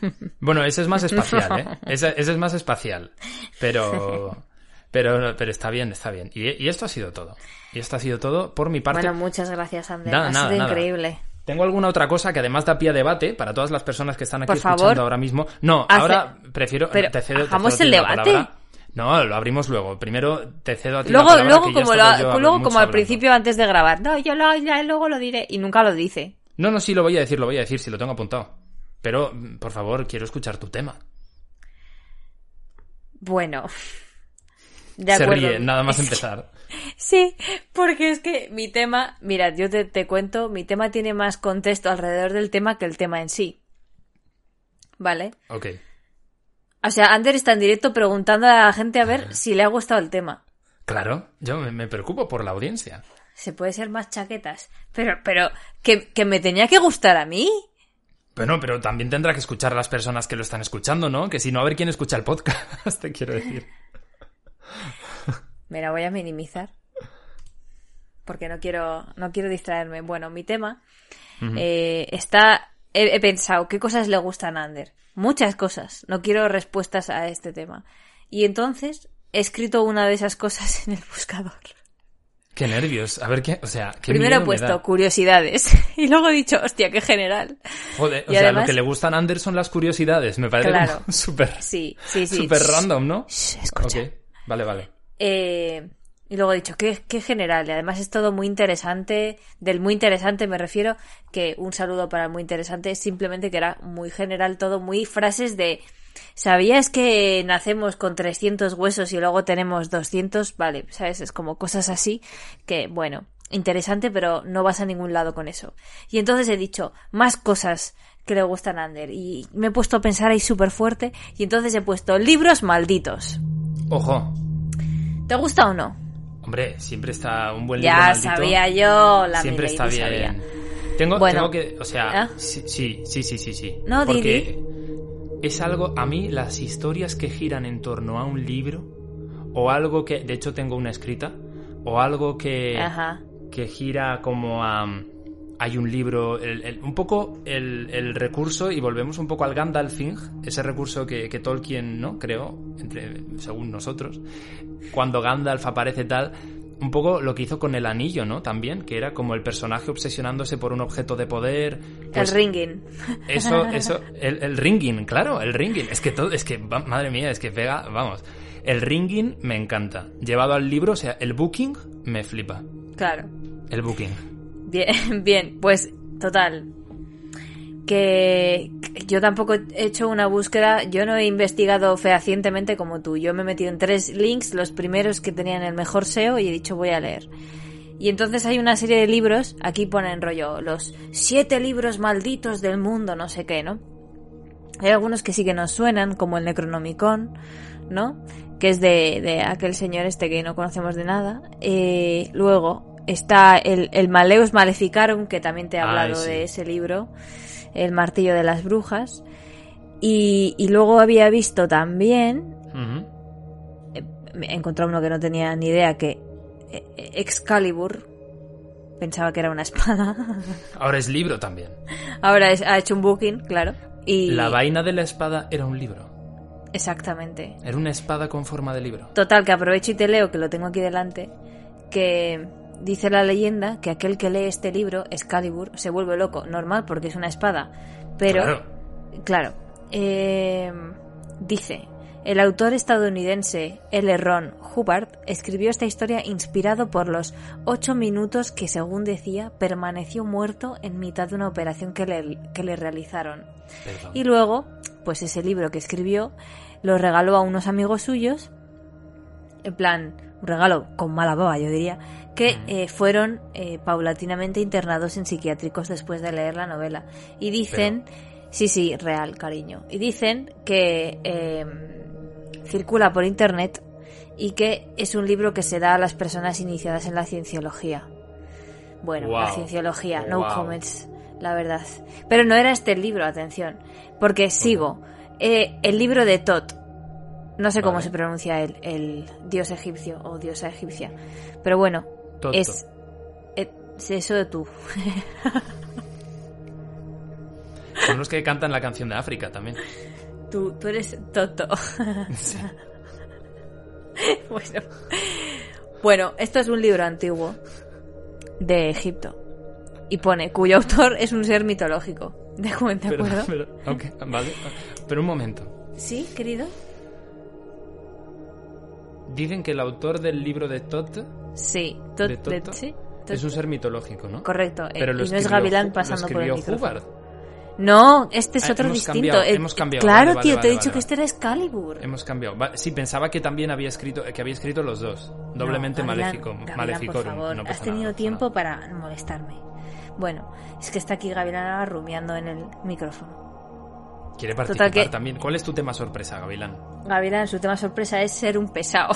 Bueno, ese es más espacial, ¿eh? Ese, ese es más espacial. Pero, pero, pero está bien, está bien. Y, y esto ha sido todo. Y esto ha sido todo por mi parte. Bueno, muchas gracias. Nada, ha nada, sido nada. increíble. Tengo alguna otra cosa que además da pie a debate para todas las personas que están aquí Por escuchando favor. ahora mismo. No, Hace- ahora prefiero. Pero, te cedo, te ¿hagamos cedo el debate? No, lo abrimos luego. Primero te cedo a ti la Luego, palabra, luego como, lo- luego al hablando. principio antes de grabar. No, yo lo, ya luego lo diré. Y nunca lo dice. No, no, sí, lo voy a decir, lo voy a decir, si lo tengo apuntado. Pero, por favor, quiero escuchar tu tema. Bueno. De Se acuerdo. ríe, nada más empezar. Sí, porque es que mi tema, mirad, yo te, te cuento, mi tema tiene más contexto alrededor del tema que el tema en sí. ¿Vale? Ok. O sea, Ander está en directo preguntando a la gente a ver si le ha gustado el tema. Claro, yo me, me preocupo por la audiencia. Se puede ser más chaquetas. Pero, pero, que, que me tenía que gustar a mí. Bueno, pero también tendrá que escuchar a las personas que lo están escuchando, ¿no? Que si no, a ver quién escucha el podcast, te quiero decir. Me la voy a minimizar. Porque no quiero, no quiero distraerme. Bueno, mi tema eh, está. He, he pensado qué cosas le gustan a Ander. Muchas cosas. No quiero respuestas a este tema. Y entonces he escrito una de esas cosas en el buscador. Qué nervios. A ver qué, o sea, qué Primero he puesto da. curiosidades. Y luego he dicho, hostia, qué general. Joder, o sea, lo que le gustan a Anders son las curiosidades. Me parece Claro. súper Sí, sí, sí. súper random, ¿no? shh, escucha. Vale, vale. Eh, y luego he dicho, qué, qué general. Y además es todo muy interesante. Del muy interesante me refiero que un saludo para el muy interesante es simplemente que era muy general todo, muy frases de... ¿Sabías que nacemos con 300 huesos y luego tenemos 200? Vale, ¿sabes? Es como cosas así que, bueno, interesante, pero no vas a ningún lado con eso. Y entonces he dicho, más cosas que le gustan a Ander. Y me he puesto a pensar ahí súper fuerte. Y entonces he puesto libros malditos. Ojo. ¿Te gusta o no? Hombre, siempre está un buen libro Ya maldito. sabía yo, la siempre está bien. sabía. Tengo, Bueno. tengo que, o sea, ¿Ah? sí, sí, sí, sí, sí, sí. No, Porque es algo, a mí las historias que giran en torno a un libro, o algo que, de hecho tengo una escrita, o algo que, Ajá. que gira como a... Hay un libro, el- el- un poco el, el recurso, y volvemos un poco al Gandalfing, ese recurso que, que Tolkien no creó, entre, según nosotros, cuando Gandalf aparece tal, un poco lo que hizo con el anillo, ¿no? También, que era como el personaje obsesionándose por un objeto de poder. pues, el ringing. Eso, eso, el, el ringing, claro, el ringing. Es que todo, es que, madre mía, es que pega, vamos. El ringing me encanta. Llevado al libro, o sea, el booking me flipa. Claro. El booking. Bien, bien, pues total. Que yo tampoco he hecho una búsqueda, yo no he investigado fehacientemente como tú. Yo me he metido en tres links, los primeros que tenían el mejor SEO, y he dicho voy a leer. Y entonces hay una serie de libros, aquí ponen rollo, los siete libros malditos del mundo, no sé qué, ¿no? Hay algunos que sí que nos suenan, como el Necronomicon, ¿no? Que es de, de aquel señor este que no conocemos de nada. Eh, luego está el, el Maleus Maleficarum, que también te he Ay, hablado sí. de ese libro. El Martillo de las Brujas. Y, y luego había visto también, encontrado uno que no tenía ni idea, que eh, Excalibur, pensaba que era una espada. Ahora es libro también. Ahora es- ha hecho un booking, claro. Y La vaina de la espada era un libro. exactamente. Era una espada con forma de libro. Total, que aprovecho y te leo, que lo tengo aquí delante, que dice la leyenda que aquel que lee este libro, Excalibur, se vuelve loco. Normal, porque es una espada. Pero, Claro. claro, eh, dice, el autor estadounidense L. Ron Hubbard escribió esta historia inspirado por los ocho minutos que, según decía, permaneció muerto en mitad de una operación que le, que le realizaron. Perdón. Y luego, pues ese libro que escribió lo regaló a unos amigos suyos, en plan, un regalo con mala baba, yo diría, que eh, fueron eh, paulatinamente internados en psiquiátricos después de leer la novela. Y dicen, sí, sí, real, cariño. Y dicen que eh, circula por internet y que es un libro que se da a las personas iniciadas en la cienciología. Bueno, la cienciología, no Wow. comments, la verdad. Pero no era este el libro, atención, porque sigo. Eh, el libro de Tot. No sé cómo se pronuncia el, el dios egipcio o diosa egipcia. Pero bueno, es, eh, es eso de tú. Son los que cantan la canción de África también. Tú, tú eres Toto. bueno. bueno, esto es un libro antiguo de Egipto. Y pone, cuyo autor es un ser mitológico. ¿De, de Pero, acuerdo? pero, vale. Pero un momento. ¿Sí, querido? Dicen que el autor del libro de Tot Sí. Tot- ¿De sí, es un ser mitológico, ¿no? Correcto. eh, Pero lo y no es escribió Gavilán pasando por el escribió micrófono. No, este es Ah, otro hemos distinto. cambiado, Eh, hemos cambiado. Claro, Vale, vale, tío, te vale, he dicho vale, que este era Excalibur. Hemos cambiado. Sí, pensaba que también había escrito, que había escrito los dos. Doblemente No, maléfico, por favor, No has tenido nada, tiempo nada. para molestarme. Bueno, es que está aquí Gavilán rumiando en el micrófono. Quiere Total participar que- también. ¿Cuál es tu tema sorpresa, Gavilán? Gavilán, su tema sorpresa es ser un pesado.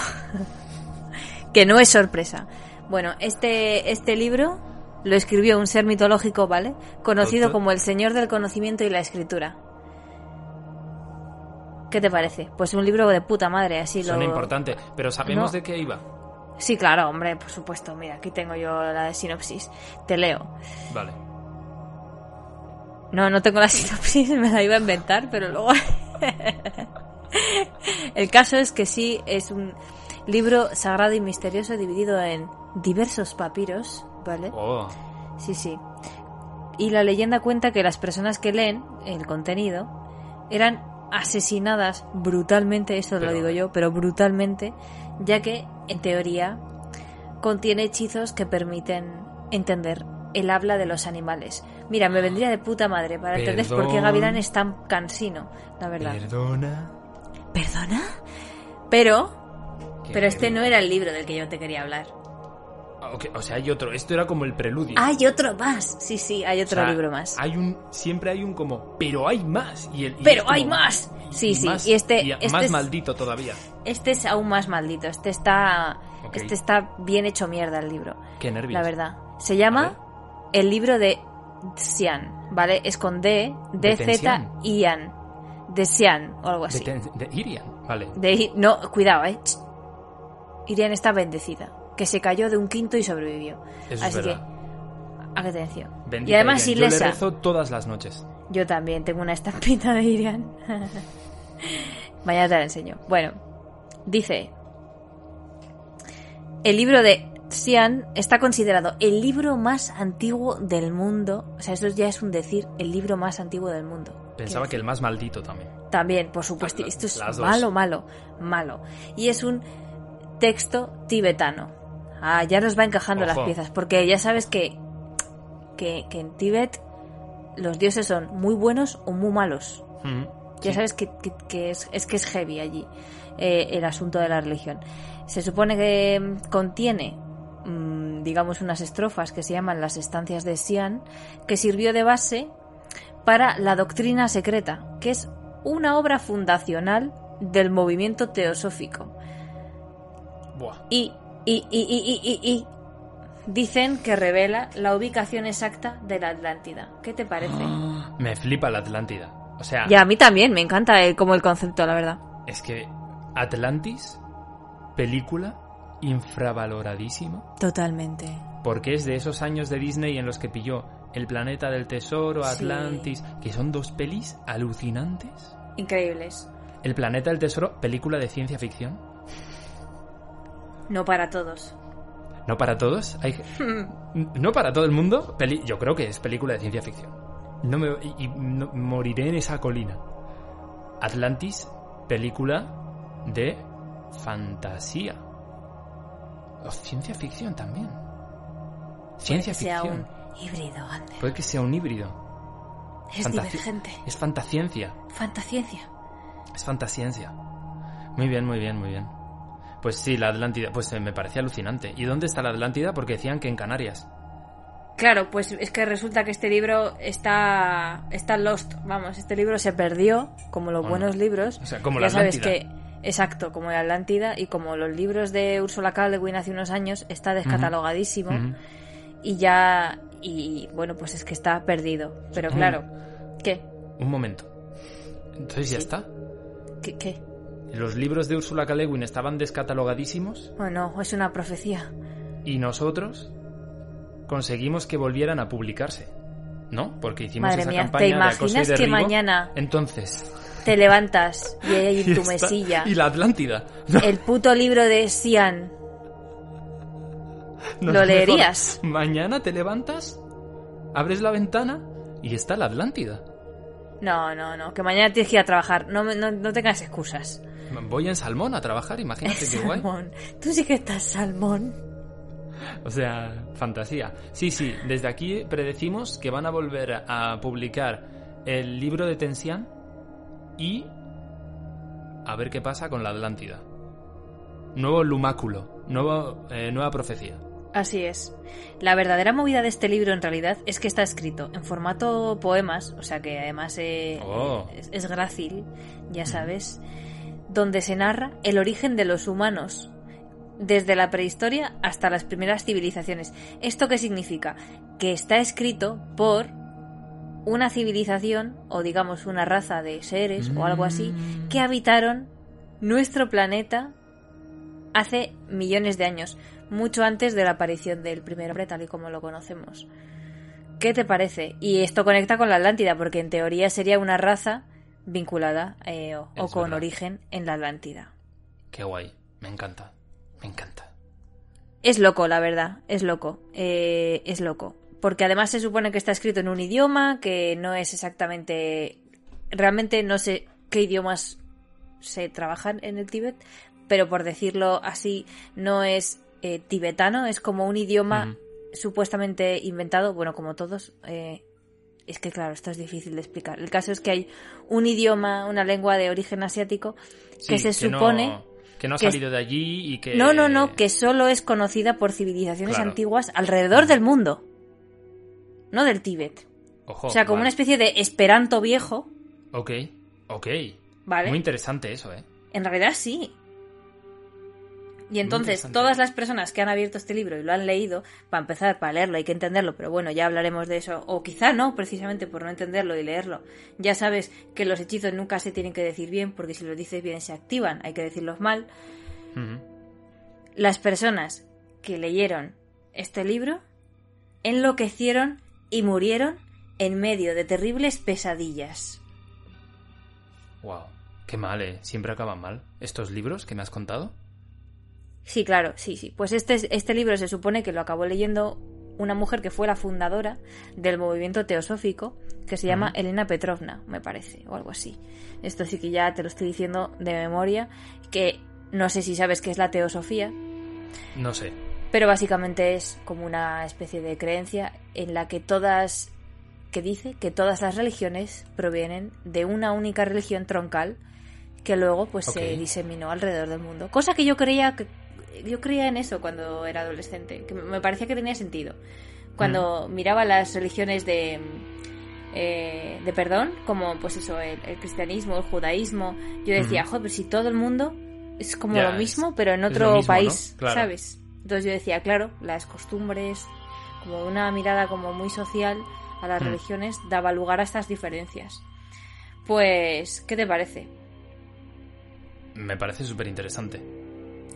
que no es sorpresa. Bueno, este, este libro lo escribió un ser mitológico, ¿vale? Conocido como el Señor del Conocimiento y la Escritura. ¿Qué te parece? Pues un libro de puta madre, así Suena lo... importante. Pero ¿sabemos No. de qué iba? Sí, claro, hombre, por supuesto. Mira, aquí tengo yo la de sinopsis. Te leo. Vale. No, no tengo la sinopsis, me la iba a inventar, pero luego... El caso es que sí, es un libro sagrado y misterioso dividido en diversos papiros, ¿vale? Oh, Sí, sí. Y la leyenda cuenta que las personas que leen el contenido eran asesinadas brutalmente, esto lo digo yo, pero brutalmente, ya que, en teoría, contiene hechizos que permiten entender el habla de los animales. Mira, me vendría de puta madre para entender por qué Perdón. Gavilán es tan cansino, la verdad. perdona. ¿Perdona? Pero, ¿Qué pero este no era el libro del que yo te quería hablar. ok, o sea, hay otro. Esto era como el preludio. Hay otro más. Sí, sí, hay O otro sea, libro más. Hay un, siempre hay un como, pero hay más. Y el, y Pero como- hay más. Sí, y sí. más- y este, y este más es, maldito todavía. este es aún más maldito. Este está, este está bien hecho mierda el libro. Qué nervios. La verdad. Se llama el libro de Xian, ¿vale? Es con D, D, Z. Ian. De Xian o algo De, así. ten- de Irian, vale. De no, cuidado, eh. Ch. Irian está bendecida, que se cayó de un quinto y sobrevivió. Eso Así es verdad. que, atención. Bendita y además Irian. Yo le ilesa. rezo todas las noches. Yo también tengo una estampita de Irian. Mañana te la enseño. Bueno, dice: El libro de Xian está considerado el libro más antiguo del mundo. O sea, eso ya es un decir, el libro más antiguo del mundo. Pensaba que el más maldito también. también, por supuesto. Esto es malo, malo, malo. Y es un texto tibetano. Ah, ya nos va encajando las piezas. Porque ya sabes que, que, que en Tíbet los dioses son muy buenos o muy malos. Mm. Ya Sí. sabes que, que- que es, es que es heavy allí eh, el asunto de la religión. Se supone que mm, contiene, digamos, unas estrofas que se llaman las estancias de Xian, que sirvió de base para la doctrina secreta, que es una obra fundacional del movimiento teosófico. Buah. Y, y, y, y, dicen que revela la ubicación exacta de la Atlántida. ¿Qué te parece? Me flipa la Atlántida. O sea, Y a mí también, me encanta el- como el concepto, la verdad. es que Atlantis, película infravaloradísima, Totalmente. porque es de esos años de Disney en los que pilló El planeta del tesoro, Sí. Atlantis, que son dos pelis alucinantes. Increíbles. El planeta del tesoro, película de ciencia ficción. No para todos. No para todos, hay no para todo el mundo, peli- yo creo que es película de ciencia ficción. No me y, y no- moriré en esa colina. Atlantis, película de fantasía. O ciencia ficción también. Ciencia Puede que sea ficción. un híbrido, Ander. Puede que sea un híbrido. Es divergente. Es fantasciencia. Fantasciencia. Es fantasciencia. Muy bien, muy bien, muy bien. Pues sí, la Atlántida, pues eh, me parecía alucinante. ¿Y dónde está la Atlántida? Porque decían que en Canarias. Claro, pues es que resulta que este libro está, está lost. Vamos, este libro se perdió, como los Bueno, buenos libros. o sea, como ya la sabes Atlántida. que, exacto, como la Atlántida y como los libros de Ursula K. Le Guin hace unos años, está descatalogadísimo y ya, y bueno, pues es que está perdido. Pero claro, ¿qué? Un momento. Entonces ya está. ¿Qué? ¿Qué? Los libros de Úrsula K. Le Guin estaban descatalogadísimos Bueno, es una profecía. y nosotros conseguimos que volvieran a publicarse. ¿No? Porque hicimos Madre esa mía, campaña ¿te de acoso y imaginas que derribo. mañana Entonces. Te levantas y ahí y en tu está- mesilla Y la Atlántida. el puto libro de Sian? No, ¿Lo mejor, leerías? Mañana te levantas, abres la ventana y está la Atlántida. No, no, no, que mañana tienes que ir a trabajar. No, no, no tengas excusas. Voy en salmón a trabajar, imagínate qué guay. Tú sí que estás salmón. O sea, fantasía. Sí, sí, desde aquí predecimos que van a volver a publicar el libro de Tensian y a ver qué pasa con la Atlántida. Nuevo lumáculo, nuevo, eh, nueva profecía. Así es. La verdadera movida de este libro en realidad es que está escrito en formato poemas, o sea que además eh, Oh. es, es grácil, ya sabes, donde se narra el origen de los humanos desde la prehistoria hasta las primeras civilizaciones. ¿Esto qué significa? Que está escrito por una civilización o digamos una raza de seres o algo así que habitaron nuestro planeta hace millones de años, mucho antes de la aparición del primer hombre tal y como lo conocemos. ¿Qué te parece? Y esto conecta con la Atlántida, porque en teoría sería una raza vinculada eh, o, o con verdad. origen en la Atlántida. Qué guay, me encanta, me encanta. Es loco, la verdad, es loco, eh, es loco. Porque además se supone que está escrito en un idioma que no es exactamente... Realmente no sé qué idiomas se trabajan en el Tíbet, pero por decirlo así, no es eh, tibetano, es como un idioma supuestamente inventado, bueno, como todos. eh, es que claro, esto es difícil de explicar. El caso es que hay un idioma, una lengua de origen asiático que Sí, se supone... Que no ha Que salido de allí y que... No, no, no, que solo es conocida por civilizaciones Claro. antiguas alrededor del mundo. No del Tíbet. Ojo, o sea, como vale. una especie de esperanto viejo, Ok, ok. ¿vale? Muy interesante eso, ¿eh? En realidad sí. Y entonces, todas las personas que han abierto este libro y lo han leído, para empezar, para leerlo hay que entenderlo, pero bueno, ya hablaremos de eso. O quizá no, precisamente por no entenderlo y leerlo. Ya sabes que los hechizos nunca se tienen que decir bien, porque si los dices bien se activan, hay que decirlos mal. Las personas que leyeron este libro enloquecieron y murieron en medio de terribles pesadillas. Wow. Qué mal, ¿eh? Siempre acaban mal. ¿Estos libros que me has contado? Sí, claro, sí, sí. Pues este, este libro se supone que lo acabó leyendo una mujer que fue la fundadora del movimiento teosófico, que se llama. Elena Petrovna, me parece, o algo así. Esto sí que ya te lo estoy diciendo de memoria, que no sé si sabes qué es la teosofía, No sé. Pero básicamente es como una especie de creencia en la que todas, que dice que todas las religiones provienen de una única religión troncal que luego pues se diseminó alrededor del mundo. Cosa que yo creía que yo creía en eso cuando era adolescente, que me parecía que tenía sentido. Cuando miraba las religiones de eh, de perdón, como pues eso, el, el cristianismo, el judaísmo, yo decía, Ujú. joder, pero si todo el mundo es como Ya, lo mismo, pero en otro mismo, ¿no? país, Claro. ¿sabes? Entonces yo decía, claro, las costumbres, como una mirada como muy social a las Hmm. religiones, daba lugar a estas diferencias. Pues, ¿qué te parece? Me parece súper interesante.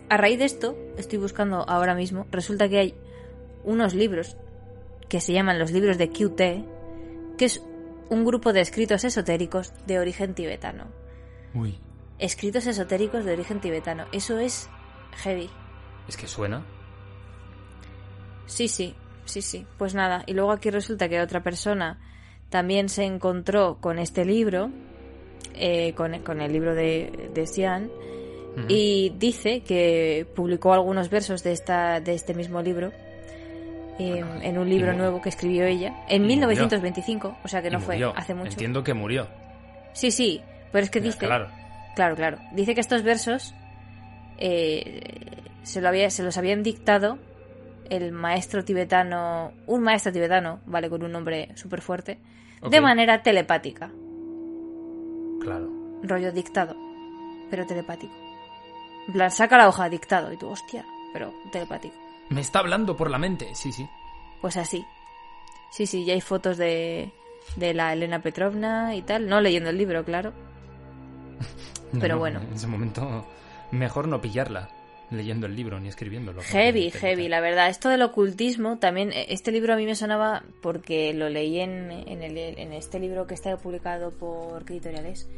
A raíz de esto, estoy buscando ahora mismo, resulta que hay unos libros que se llaman los libros de QT, que es un grupo de escritos esotéricos de origen tibetano. Uy. Escritos esotéricos de origen tibetano. Eso es heavy. Es que suena. Sí, sí, sí, sí. Pues nada, y luego aquí resulta que otra persona también se encontró con este libro, eh, con, con el libro de, de Ujú. y dice que publicó algunos versos de, esta, de este mismo libro eh, Bueno, en un libro nuevo que escribió ella en y murió. 1925, o sea que no fue hace mucho. Entiendo que murió. Sí, sí, pero es que Ya, dice, Claro. Claro, claro. Dice que estos versos eh, se, lo había, se los habían dictado el maestro tibetano, un maestro tibetano, vale, con un nombre súper fuerte, de manera telepática. Claro. Rollo dictado, pero telepático. En plan, saca la hoja dictado y tú, hostia, pero telepático. Me está hablando por la mente. Sí, sí. Pues así. Sí, sí, ya hay fotos de, de la Elena Petrovna y tal. No leyendo el libro, claro. No, Pero no, bueno. En ese momento, mejor no pillarla leyendo el libro ni escribiéndolo. Heavy, heavy, la verdad. Esto del ocultismo, también, eh, este libro a mí me sonaba porque lo leí en, en, el- en este libro que está publicado por ¿qué editoriales?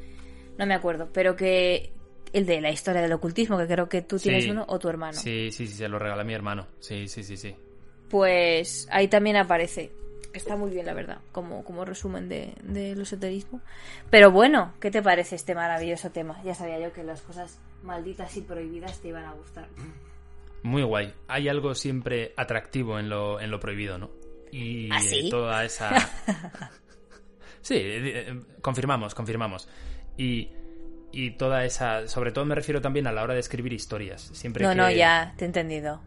No me acuerdo, pero que el de la historia del ocultismo, que creo que tú tienes Sí. uno o tu hermano. Sí, sí, sí, se lo regala mi hermano. Sí, sí, sí, sí. Pues ahí también aparece. Está muy bien, la verdad, como, como resumen de, del esoterismo. Pero bueno, ¿qué te parece este maravilloso tema? Ya sabía yo que las cosas malditas y prohibidas te iban a gustar. Muy guay. Hay algo siempre atractivo en lo, en lo prohibido, ¿no? Y ¿Ah, sí? eh, toda esa... sí, eh, eh, confirmamos, confirmamos. Y, y toda esa... Sobre todo me refiero también a la hora de escribir historias. Siempre No, que... no, ya, te he entendido.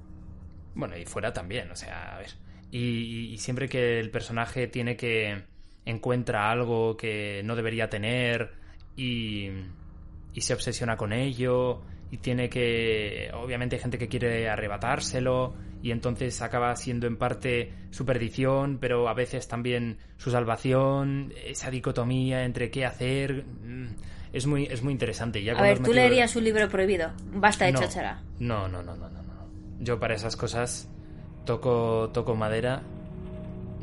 Bueno, y fuera también, o sea, a ver. Y, y- y siempre que el personaje tiene que encuentra algo que no debería tener y, y se obsesiona con ello y tiene que... Obviamente hay gente que quiere arrebatárselo y entonces acaba siendo en parte su perdición, pero a veces también su salvación, esa dicotomía entre qué hacer... mm, Es muy, es muy interesante. Ya A ver, ¿tú metido- leerías un libro prohibido? Basta de no. cháchara. No, no, no, no, no, no. Yo para esas cosas toco, toco madera.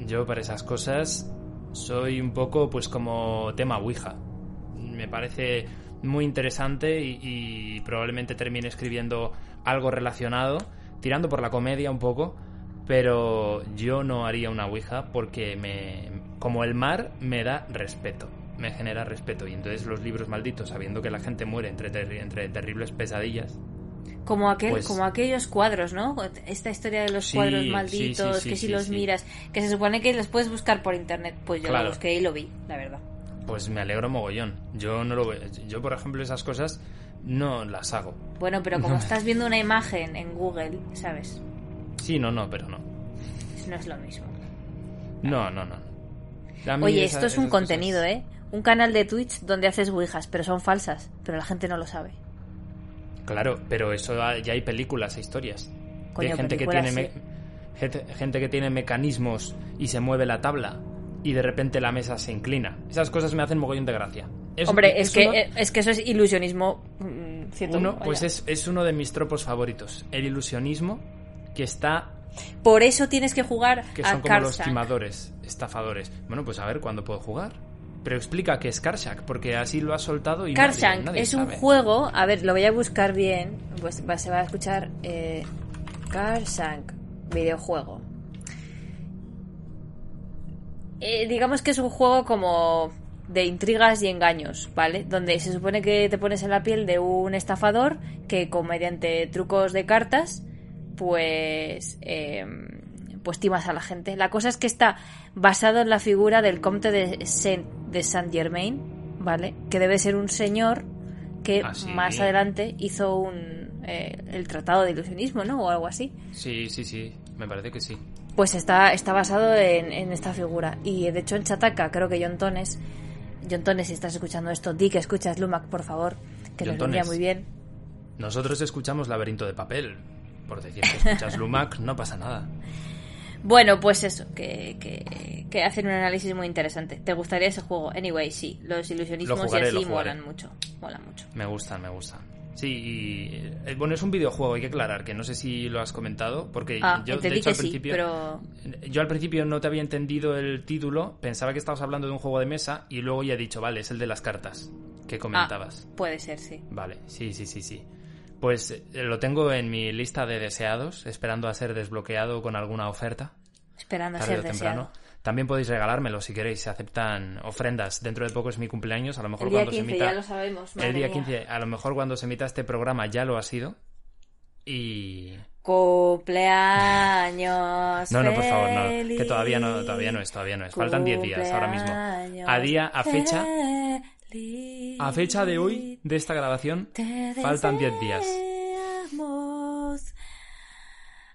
Yo para esas cosas soy un poco pues como tema Ouija. Me parece muy interesante y, y probablemente termine escribiendo algo relacionado, tirando por la comedia un poco, pero yo no haría una Ouija porque me, como el mar me da respeto, me genera respeto y entonces los libros malditos, sabiendo que la gente muere entre, terri- entre terribles pesadillas, Como, aquel, Pues- como aquellos cuadros, ¿no? Esta historia de los Sí, cuadros malditos, sí, sí, que si los miras, que se supone que los puedes buscar por internet. Pues yo Claro. lo busqué y lo vi, la verdad. Pues me alegro mogollón. Yo no lo veo. Yo, por ejemplo, esas cosas no las hago. Bueno, pero como No. estás viendo una imagen en Google, ¿sabes? Sí, no, no, pero no. No es lo mismo. No, no, no. Oye, esa- esto es un cosas- contenido, ¿eh? Un canal de Twitch donde haces ouijas, pero son falsas, pero la gente no lo sabe. Claro, pero eso ya hay películas e historias. Coño, de gente que tiene gente, gente que tiene mecanismos y se mueve la tabla y de repente la mesa se inclina. Esas cosas me hacen mogollón de gracia. Es- Hombre, es, que, eh, es que eso es ilusionismo. mm, uno, uno, pues es, es uno de mis tropos favoritos. El ilusionismo que está Por eso tienes que jugar que a son como los Karsak. timadores, estafadores. Bueno, pues a ver cuándo puedo jugar. Pero explica qué es Karshak, porque así lo has soltado y nadie- Karshank nadie es un juego, a ver, lo voy a buscar bien, pues va- se va a escuchar eh, Karshank, videojuego. Eh, digamos que es un juego como de intrigas y engaños, ¿vale? Donde se supone que te pones en la piel de un estafador que con mediante trucos de cartas, pues, eh, pues timas a la gente. La cosa es que está basado en la figura del comte de Saint, de Saint Germain, ¿vale? Que debe ser un señor que Ah, sí. más adelante hizo un eh, el tratado de ilusionismo, ¿no? O algo así. Sí, sí, sí, me parece que sí. Pues está, está basado en, en esta figura. Y de hecho en Chataca, creo que John Tones, John Tones, si estás escuchando esto, di que escuchas Lumac, por favor, que John nos vendría muy bien. Nosotros escuchamos Laberinto de Papel. Por decir que escuchas Lumac, no pasa nada. Bueno, pues eso, que, que, que hacen un análisis muy interesante. ¿Te gustaría ese juego? Anyway, sí, los ilusionismos Lo jugaré, y así molan mucho. Molan mucho. Me gustan, me gustan. Sí, y, eh, bueno, es un videojuego, hay que aclarar, que no sé si lo has comentado, porque Ah, yo, de hecho, al sí, principio... pero... Yo al principio no te había entendido el título, pensaba que estabas hablando de un juego de mesa y luego ya he dicho, vale, es el de las cartas que comentabas. Ah, puede ser, sí. Vale, sí, sí, sí, sí. Pues eh, lo tengo en mi lista de deseados, esperando a ser desbloqueado con alguna oferta, Esperando a ser o temprano. También podéis regalármelo si queréis, se aceptan ofrendas. Dentro de poco es mi cumpleaños, a lo mejor El día cuando 15, se emita... ya lo sabemos. el día mía. 15, a lo mejor cuando se emita este programa ya lo ha sido. Y... Cumpleaños. No, no, por favor, no. Que todavía no, todavía no es, todavía no es. Faltan 10 días ahora mismo. A día, a fecha, a fecha de hoy, de esta grabación, faltan 10 días. deseamos,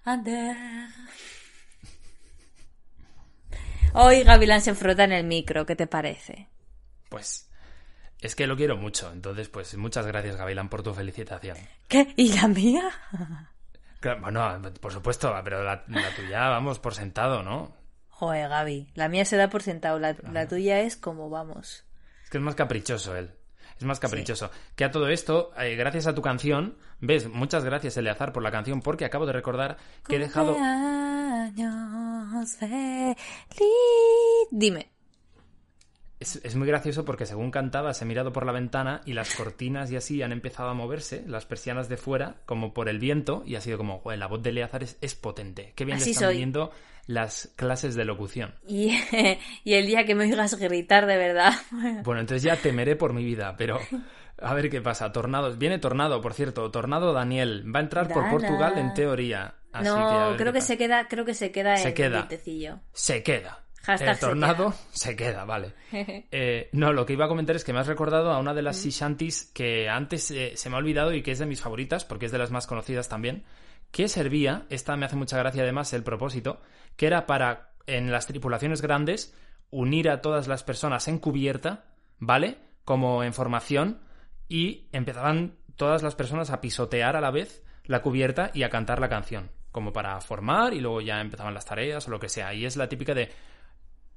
Ander. Hoy Gavilán se frota en el micro, ¿qué te parece? Pues es que lo quiero mucho. Entonces, pues muchas gracias, Gavilán, por tu felicitación. ¿Qué? ¿Y la mía? Claro, Bueno, por supuesto, pero la, la tuya, vamos, por sentado, ¿no? Joder, Gaby, la mía se da por sentado, la, la tuya es como vamos. Es que es más caprichoso él. Es más caprichoso. Que a todo esto, eh, gracias a tu canción, ves, muchas gracias, Eleazar, por la canción, porque acabo de recordar que he dejado... Feliz. Dime. Es, es muy gracioso porque según cantabas he mirado por la ventana y las cortinas y así han empezado a moverse, las persianas de fuera, como por el viento, y ha sido como, la voz de Eleazar es, es potente. Qué bien Así le están soy. viniendo las clases de locución. Y, y el día que me oigas gritar de verdad. Bueno, entonces ya temeré por mi vida, pero a ver qué pasa. Tornados. Viene Tornado, por cierto. Tornado Daniel. Va a entrar por. Portugal en teoría. Así que no, ver creo que pasa. se queda, creo que se queda Se en queda. el. Se queda. Hashtag el se tornado se queda, vale. Eh, no, lo que iba a comentar es que me has recordado a una de las shanties que antes eh, se me ha olvidado y que es de mis favoritas, porque es de las más conocidas también, que servía, esta me hace mucha gracia además el propósito, que era para en las tripulaciones grandes unir a todas las personas en cubierta, ¿vale? Como en formación y empezaban todas las personas a pisotear a la vez la cubierta y a cantar la canción, como para formar y luego ya empezaban las tareas o lo que sea. Y es la típica de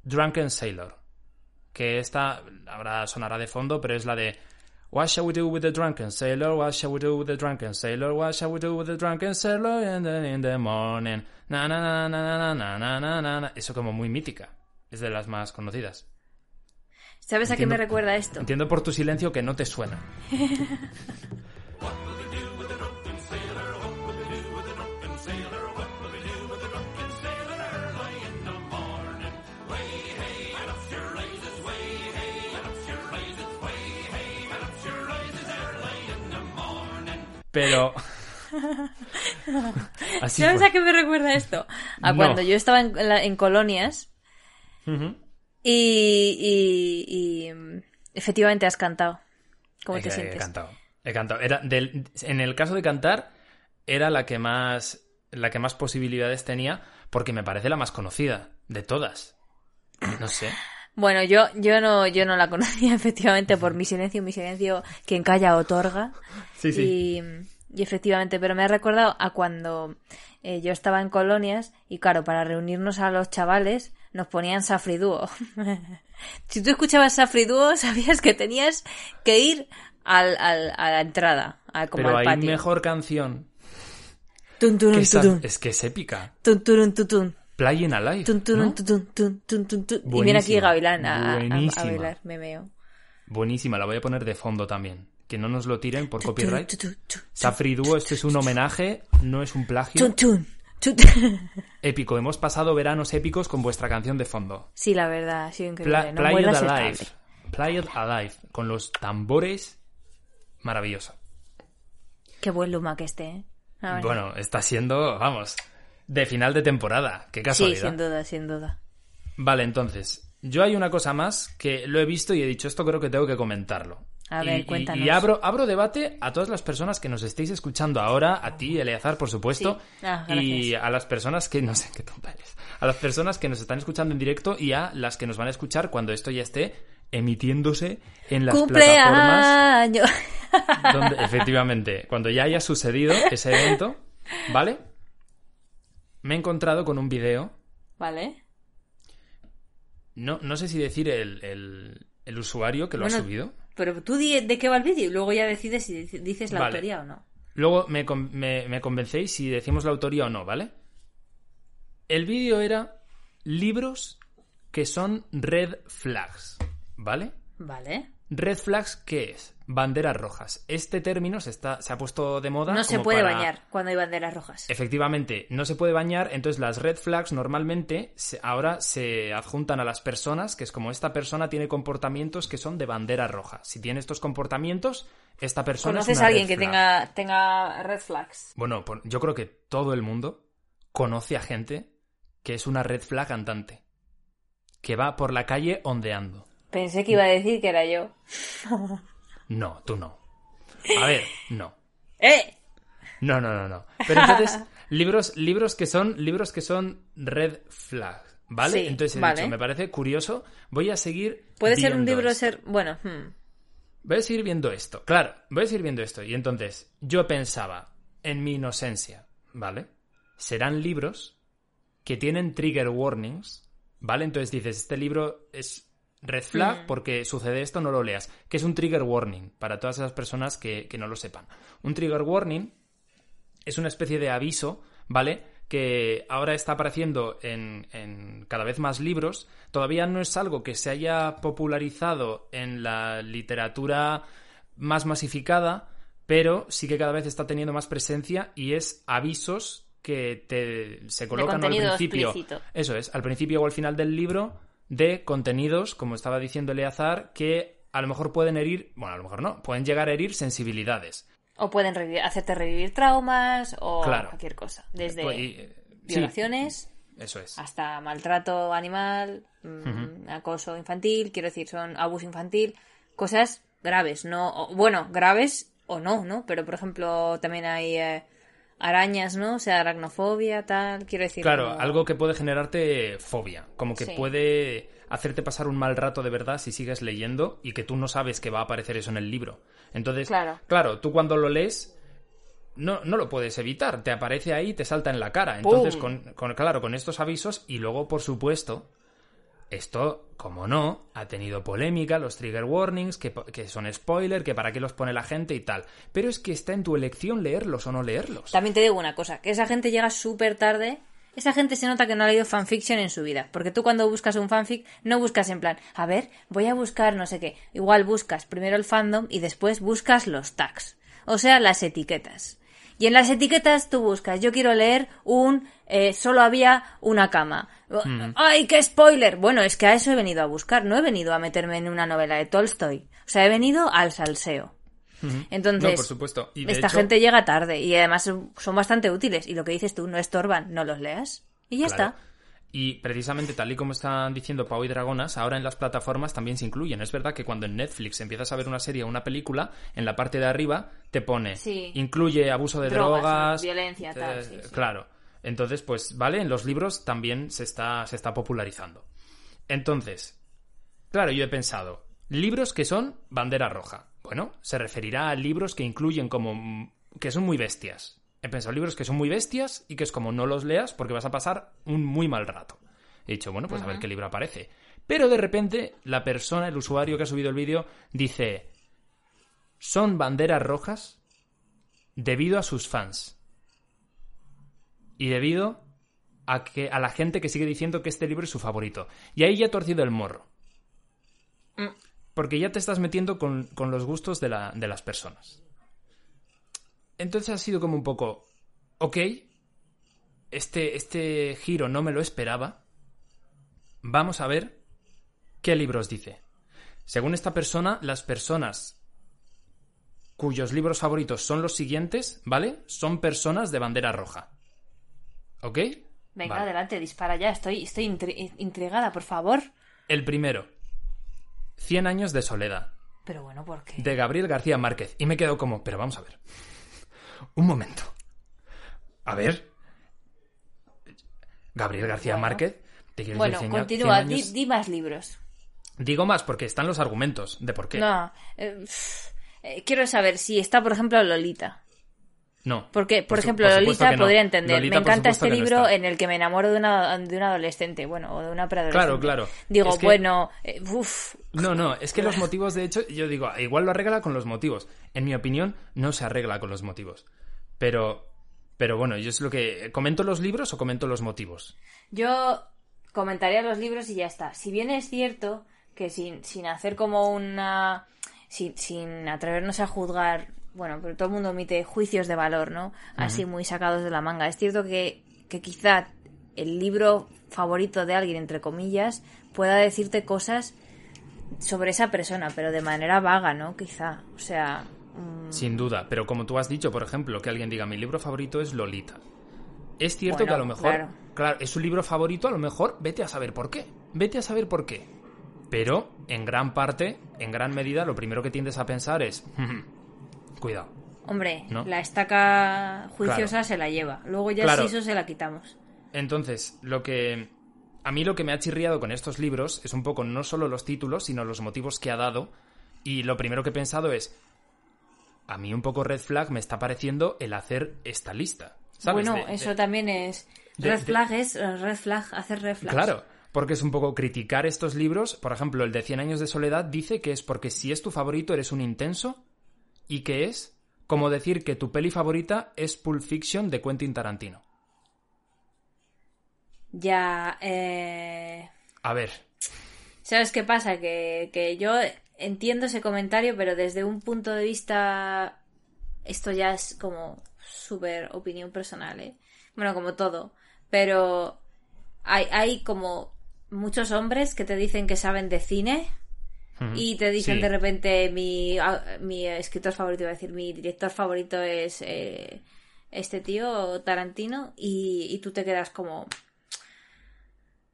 Drunken Sailor, que esta ahora sonará de fondo, pero es la de What shall we do with the drunken sailor? What shall we do with the drunken sailor? What shall we do with the drunken sailor in the, in the morning? Na na na na na na na na na na. Eso como muy mítica. Es de las más conocidas. ¿Sabes a qué me Entiendo- recuerda esto? Entiendo por tu silencio que no te suena. Pero... Así ¿Sabes fue. a qué me recuerda esto? A No. cuando yo estaba en, la- en colonias y, y- y, mm, efectivamente has cantado. ¿Cómo He- te he sientes? cantado. He cantado. Era del- en el caso de cantar, era la que más. La que más posibilidades tenía, porque me parece la más conocida de todas. No sé. Bueno, yo, yo no, yo no la conocía efectivamente por mi silencio, mi silencio, quien calla otorga. Sí, Y, y efectivamente, pero me ha recordado a cuando eh, yo estaba en colonias y claro, para reunirnos a los chavales nos ponían Safriduo. si tú escuchabas Safriduo, sabías que tenías que ir al, al- a la entrada, a, como Pero al hay patio. mejor canción. Tun, turun, que esa- tutun. es que es épica. Tun, turun, tutun. Playing Alive. Tun, ¿no? tun. Y viene aquí Gavilán a, bailar, me meo. Buenísima, la voy a poner de fondo también. Que no nos lo tiren por copyright. Safri Duo, esto es un homenaje, no es un plagio. Épico, hemos pasado veranos épicos con vuestra canción de fondo. Sí, la verdad, ha sido increíble. Pla- no Play It Alive. Play It Alive. Con los tambores. Maravilloso. Qué buen Luma que esté, ¿eh? Bueno, está siendo, vamos, de final de temporada. Qué sí, casualidad. sin duda, sin duda. Vale, entonces, yo hay una cosa más que lo he visto y he dicho, esto creo que tengo que comentarlo. A ver, y- cuéntanos. Y, abro, abro debate a todas las personas que nos estéis escuchando ahora, a ti, Eleazar, por supuesto, Sí. Ah, y a las personas que, no sé qué tonta eres, a las personas que nos están escuchando en directo y a las que nos van a escuchar cuando esto ya esté emitiéndose en las plataformas efectivamente, cuando ya haya sucedido ese evento, ¿vale? Me he encontrado con un video vale. No, no sé si decir el, el- el usuario que lo ha subido. Pero tú di de qué va el vídeo y luego ya decides si dic- dices la Vale. autoría o no. Luego me, me- me convencéis si decimos la autoría o no, ¿vale? El vídeo era libros que son red flags, ¿vale? Vale. Red flags, ¿qué es? Banderas rojas. Este término se, está, se ha puesto de moda. No se puede para- bañar cuando hay banderas rojas. Efectivamente, no se puede bañar, entonces las red flags normalmente se- ahora se adjuntan a las personas, que es como esta persona tiene comportamientos que son de bandera roja. Si tiene estos comportamientos, esta persona es ¿Conoces una a alguien red que flag. tenga, tenga red flags? Bueno, por- yo creo que todo el mundo conoce a gente que es una red flag andante, que va por la calle ondeando. Pensé que iba a decir que era yo. No, tú no. A ver, no. ¡Eh! No, no, no, no. Pero entonces, libros, libros que son, libros que son red flag, ¿vale? Sí, entonces he vale. dicho, me parece curioso. Voy a seguir. Puede ser un libro esto. ser. Bueno, hmm. Voy a seguir viendo esto. Claro, voy a seguir viendo esto. Y entonces, yo pensaba, en mi inocencia, ¿vale? Serán libros que tienen trigger warnings, ¿vale? Entonces dices, este libro es red flag Mm. porque sucede esto, no lo leas. Que es un trigger warning para todas esas personas que, que no lo sepan. Un trigger warning es una especie de aviso, ¿vale? Que ahora está apareciendo en, en cada vez más libros. Todavía no es algo que se haya popularizado en la literatura más masificada, pero sí que cada vez está teniendo más presencia y es avisos que te, se colocan al principio. explícito. Eso es, al principio o al final del libro de contenidos, como estaba diciendo Eleazar, que a lo mejor pueden herir, bueno, a lo mejor no, pueden llegar a herir sensibilidades. O pueden hacerte revivir traumas o Claro. cualquier cosa. Desde Pues, y, eh, sí, violaciones eso es. hasta maltrato animal, mm, acoso infantil, quiero decir, son abuso infantil, cosas graves, no, o- bueno, graves o no, ¿no? Pero por ejemplo también hay eh, arañas, ¿no? O sea, aracnofobia, tal, quiero decir. Claro, como- algo que puede generarte fobia, como que Sí. puede hacerte pasar un mal rato de verdad si sigues leyendo y que tú no sabes que va a aparecer eso en el libro. Entonces, Claro. tú cuando lo lees no, no lo puedes evitar, te aparece ahí, te salta en la cara. Entonces, con, con- claro, con estos avisos y luego, por supuesto, esto, como no, ha tenido polémica, los trigger warnings, que, que son spoiler, que para qué los pone la gente y tal. Pero es que está en tu elección leerlos o no leerlos. También te digo una cosa, que esa gente llega súper tarde. Esa gente se nota que no ha leído fanfiction en su vida. Porque tú cuando buscas un fanfic, no buscas en plan, a ver, voy a buscar no sé qué. Igual buscas primero el fandom y después buscas los tags. O sea, las etiquetas. Y en las etiquetas tú buscas, yo quiero leer un eh, solo había una cama. ¡Ay, qué spoiler! Bueno, es que a eso he venido a buscar, no he venido a meterme en una novela de Tolstoy. O sea, he venido al salseo. Entonces, No, por supuesto. Y esta hecho- gente llega tarde y además son son bastante útiles. Y lo que dices tú, no estorban, no los leas. Y ya Claro. está. Y precisamente tal y como están diciendo Pau y Dragonas, ahora en las plataformas también se incluyen. Es verdad que cuando en Netflix empiezas a ver una serie o una película, en la parte de arriba te pone Sí. incluye abuso de Drogas, drogas, violencia, tal, eh, sí, sí. Claro. Entonces, pues, vale, en los libros también se está, se está popularizando. Entonces, claro, yo he pensado, libros que son bandera roja. Bueno, se referirá a libros que incluyen como que son muy bestias. He pensado libros que son muy bestias y que es como no los leas porque vas a pasar un muy mal rato. He dicho, bueno, pues a ver qué libro aparece. Pero de repente la persona, el usuario que ha subido el vídeo, dice, son banderas rojas debido a sus fans. Y debido a, que, a la gente que sigue diciendo que este libro es su favorito. Y ahí ya he torcido el morro. Porque ya te estás metiendo con, con los gustos de, la- de las personas. Entonces ha sido como un poco, ok, este, este giro no me lo esperaba. Vamos a ver qué libros dice. Según esta persona, las personas cuyos libros favoritos son los siguientes, ¿vale? Son personas de bandera roja. ¿Ok? Venga, Vale. adelante, dispara ya. Estoy, estoy intri- intrigada, por favor. El primero. Cien años de soledad. Pero bueno, ¿por qué? de Gabriel García Márquez. Y me quedo como, pero vamos a ver. Un momento. A ver. Gabriel García Bueno. Márquez. ¿te Bueno, decir, continúa, di, más libros. Digo más porque están los argumentos de por qué. No, eh, quiero saber si está, por ejemplo, Lolita. No. Porque, por, ejemplo, por Lolita no. podría entender. Lolita, Me encanta este no libro en el que me enamoro de una, de un adolescente, bueno, o de una preadolescente. Claro, claro. Digo, Es que- bueno, eh, uff, No, no, es que los motivos, de hecho, yo digo, igual lo arregla con los motivos. En mi opinión, no se arregla con los motivos. Pero, pero bueno, yo es lo que... ¿Comento los libros o comento los motivos? Yo comentaría los libros y ya está. Si bien es cierto que sin, sin hacer como una... Sin, sin atrevernos a juzgar... Bueno, pero todo el mundo emite juicios de valor, ¿no? Así muy sacados de la manga. Es cierto que, que quizá el libro favorito de alguien, entre comillas, pueda decirte cosas sobre esa persona, pero de manera vaga, ¿no? Quizá. O sea... mm, Sin duda, pero como tú has dicho, por ejemplo, que alguien diga mi libro favorito es Lolita. Es cierto Bueno, que a lo mejor, claro. claro. es su libro favorito, a lo mejor vete a saber por qué. Vete a saber por qué. Pero en gran parte, en gran medida, lo primero que tiendes a pensar es, cuidado. Hombre, ¿No? la estaca juiciosa Claro. se la lleva. Luego ya Claro. si eso se la quitamos. Entonces, lo que a mí lo que me ha chirriado con estos libros es un poco no solo los títulos, sino los motivos que ha dado. Y lo primero que he pensado es, a mí un poco red flag me está pareciendo el hacer esta lista. ¿sabes? Bueno, De- de- eso también es. red de- flag es eh, red flag, hacer red flag. Claro, porque es un poco criticar estos libros. Por ejemplo, el de Cien años de soledad dice que es porque si es tu favorito eres un intenso y que es como decir que tu peli favorita es Pulp Fiction de Quentin Tarantino. Ya, eh... A ver, ¿Sabes qué pasa? Que, que yo entiendo ese comentario, pero desde un punto de vista. Esto ya es como súper opinión personal, ¿eh? Bueno, como todo. Pero hay, hay como muchos hombres que te dicen que saben de cine y te dicen Sí. de repente mi, ah, mi escritor favorito, iba a decir, mi director favorito es eh, este tío, Tarantino, y, y tú te quedas como...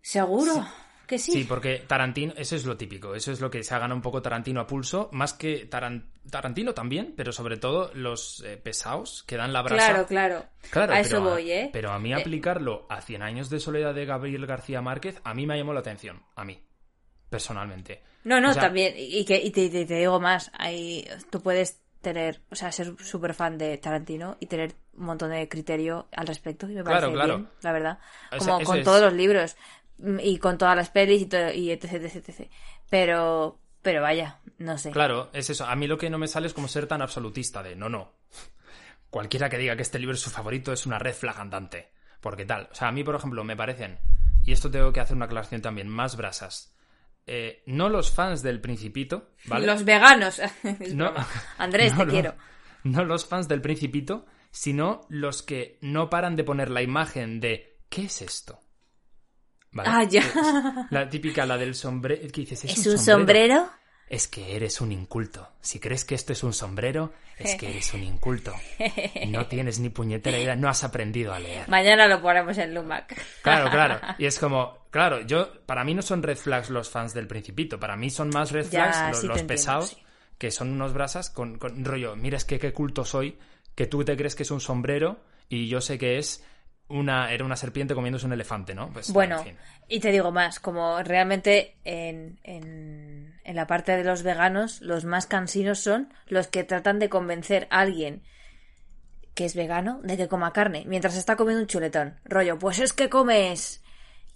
¿Seguro? Que sí. Sí, porque Tarantino, eso es lo típico, eso es lo que se ha ganado un poco Tarantino a pulso, más que Taran- Tarantino también, pero sobre todo los eh, pesados que dan la brasa. Claro, claro. Claro, a eso voy, ¿eh? Pero a mí Eh, aplicarlo a Cien años de soledad de Gabriel García Márquez, a mí me llamó la atención, a mí, personalmente. No, no, O sea, también. Y, que, y te, te- te digo más. Hay, tú puedes tener, o sea, ser súper fan de Tarantino y tener un montón de criterio al respecto. Y me Claro, parece claro. bien, la verdad. O sea, Como con es. todos los libros y con todas las pelis y, todo, y etc, etc, etc. Pero, pero vaya, no sé. Claro, es eso. A mí lo que no me sale es como ser tan absolutista de no, no. Cualquiera que diga que este libro es su favorito es una red flag andante. Porque tal. O sea, a mí, por ejemplo, me parecen, y esto tengo que hacer una aclaración también, más brasas. Eh, no los fans del Principito, ¿vale? Los veganos. No. Andrés, No, te quiero. No los fans del Principito, sino los que no paran de poner la imagen de ¿qué es esto? ¿Vale? Ah, ya. La típica, la del sombrero. ¿Qué dices? ¿Es un sombrero? Es que eres un inculto. Si crees que esto es un sombrero, es que eres un inculto. No tienes ni puñetera idea, no has aprendido a leer. Mañana lo ponemos en Lumac. Claro, claro. Y es como, claro, yo, para mí no son red flags los fans del Principito, para mí son más red Ya, flags sí los, entiendo, pesados, sí. que son unos brasas con, con rollo, mira, es que qué culto soy, que tú te crees que es un sombrero y yo sé que es una, era una serpiente comiéndose un elefante, ¿no? Pues, Bueno, en fin. y te digo más, como realmente en, en, en la parte de los veganos, los más cansinos son los que tratan de convencer a alguien que es vegano de que coma carne mientras está comiendo un chuletón. Rollo, pues es que comes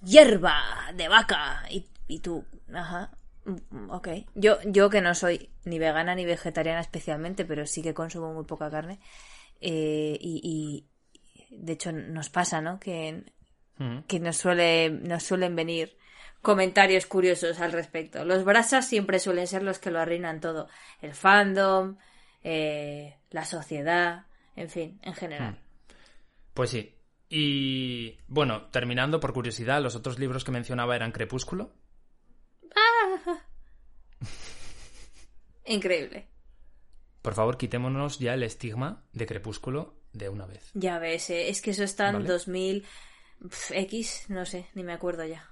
hierba de vaca y, y tú, ajá, mm, ok. Yo, yo que no soy ni vegana ni vegetariana especialmente, pero sí que consumo muy poca carne. eh, y, y de hecho nos pasa, ¿no? Que Mm. que nos suele nos suelen venir comentarios curiosos al respecto. Los brasas siempre suelen ser los que lo arruinan todo. El fandom, eh, la sociedad, en fin, en general. Pues sí. Y bueno, terminando por curiosidad, los otros libros que mencionaba eran Crepúsculo. Increíble. Por favor, quitémonos ya el estigma de Crepúsculo de una vez. Ya ves, eh, es que eso está en Vale. 2000 pf, X, no sé, ni me acuerdo ya.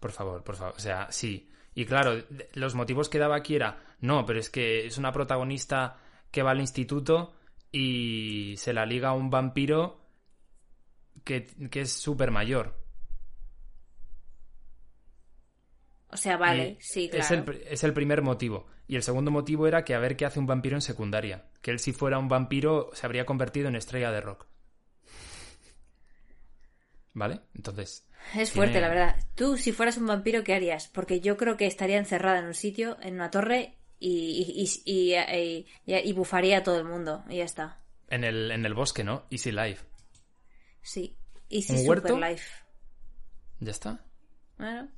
Por favor, por favor. O sea, sí. Y claro, los motivos que daba aquí era, no, pero es que es una protagonista que va al instituto y se la liga a un vampiro que, que es súper mayor. O sea, vale, Y sí, es, claro. el, pr- es el primer motivo. Y el segundo motivo era que a ver qué hace un vampiro en secundaria. Que él si fuera un vampiro se habría convertido en estrella de rock. ¿Vale? Entonces... Es tiene- fuerte, la verdad. Tú, si fueras un vampiro, ¿qué harías? Porque yo creo que estaría encerrada en un sitio, en una torre, y, y, y, y- y- y bufaría a todo el mundo. Y ya está. En el, en el bosque, ¿no? Easy Life. Sí. Easy ¿Un Super huerto? Life. Ya está. Bueno,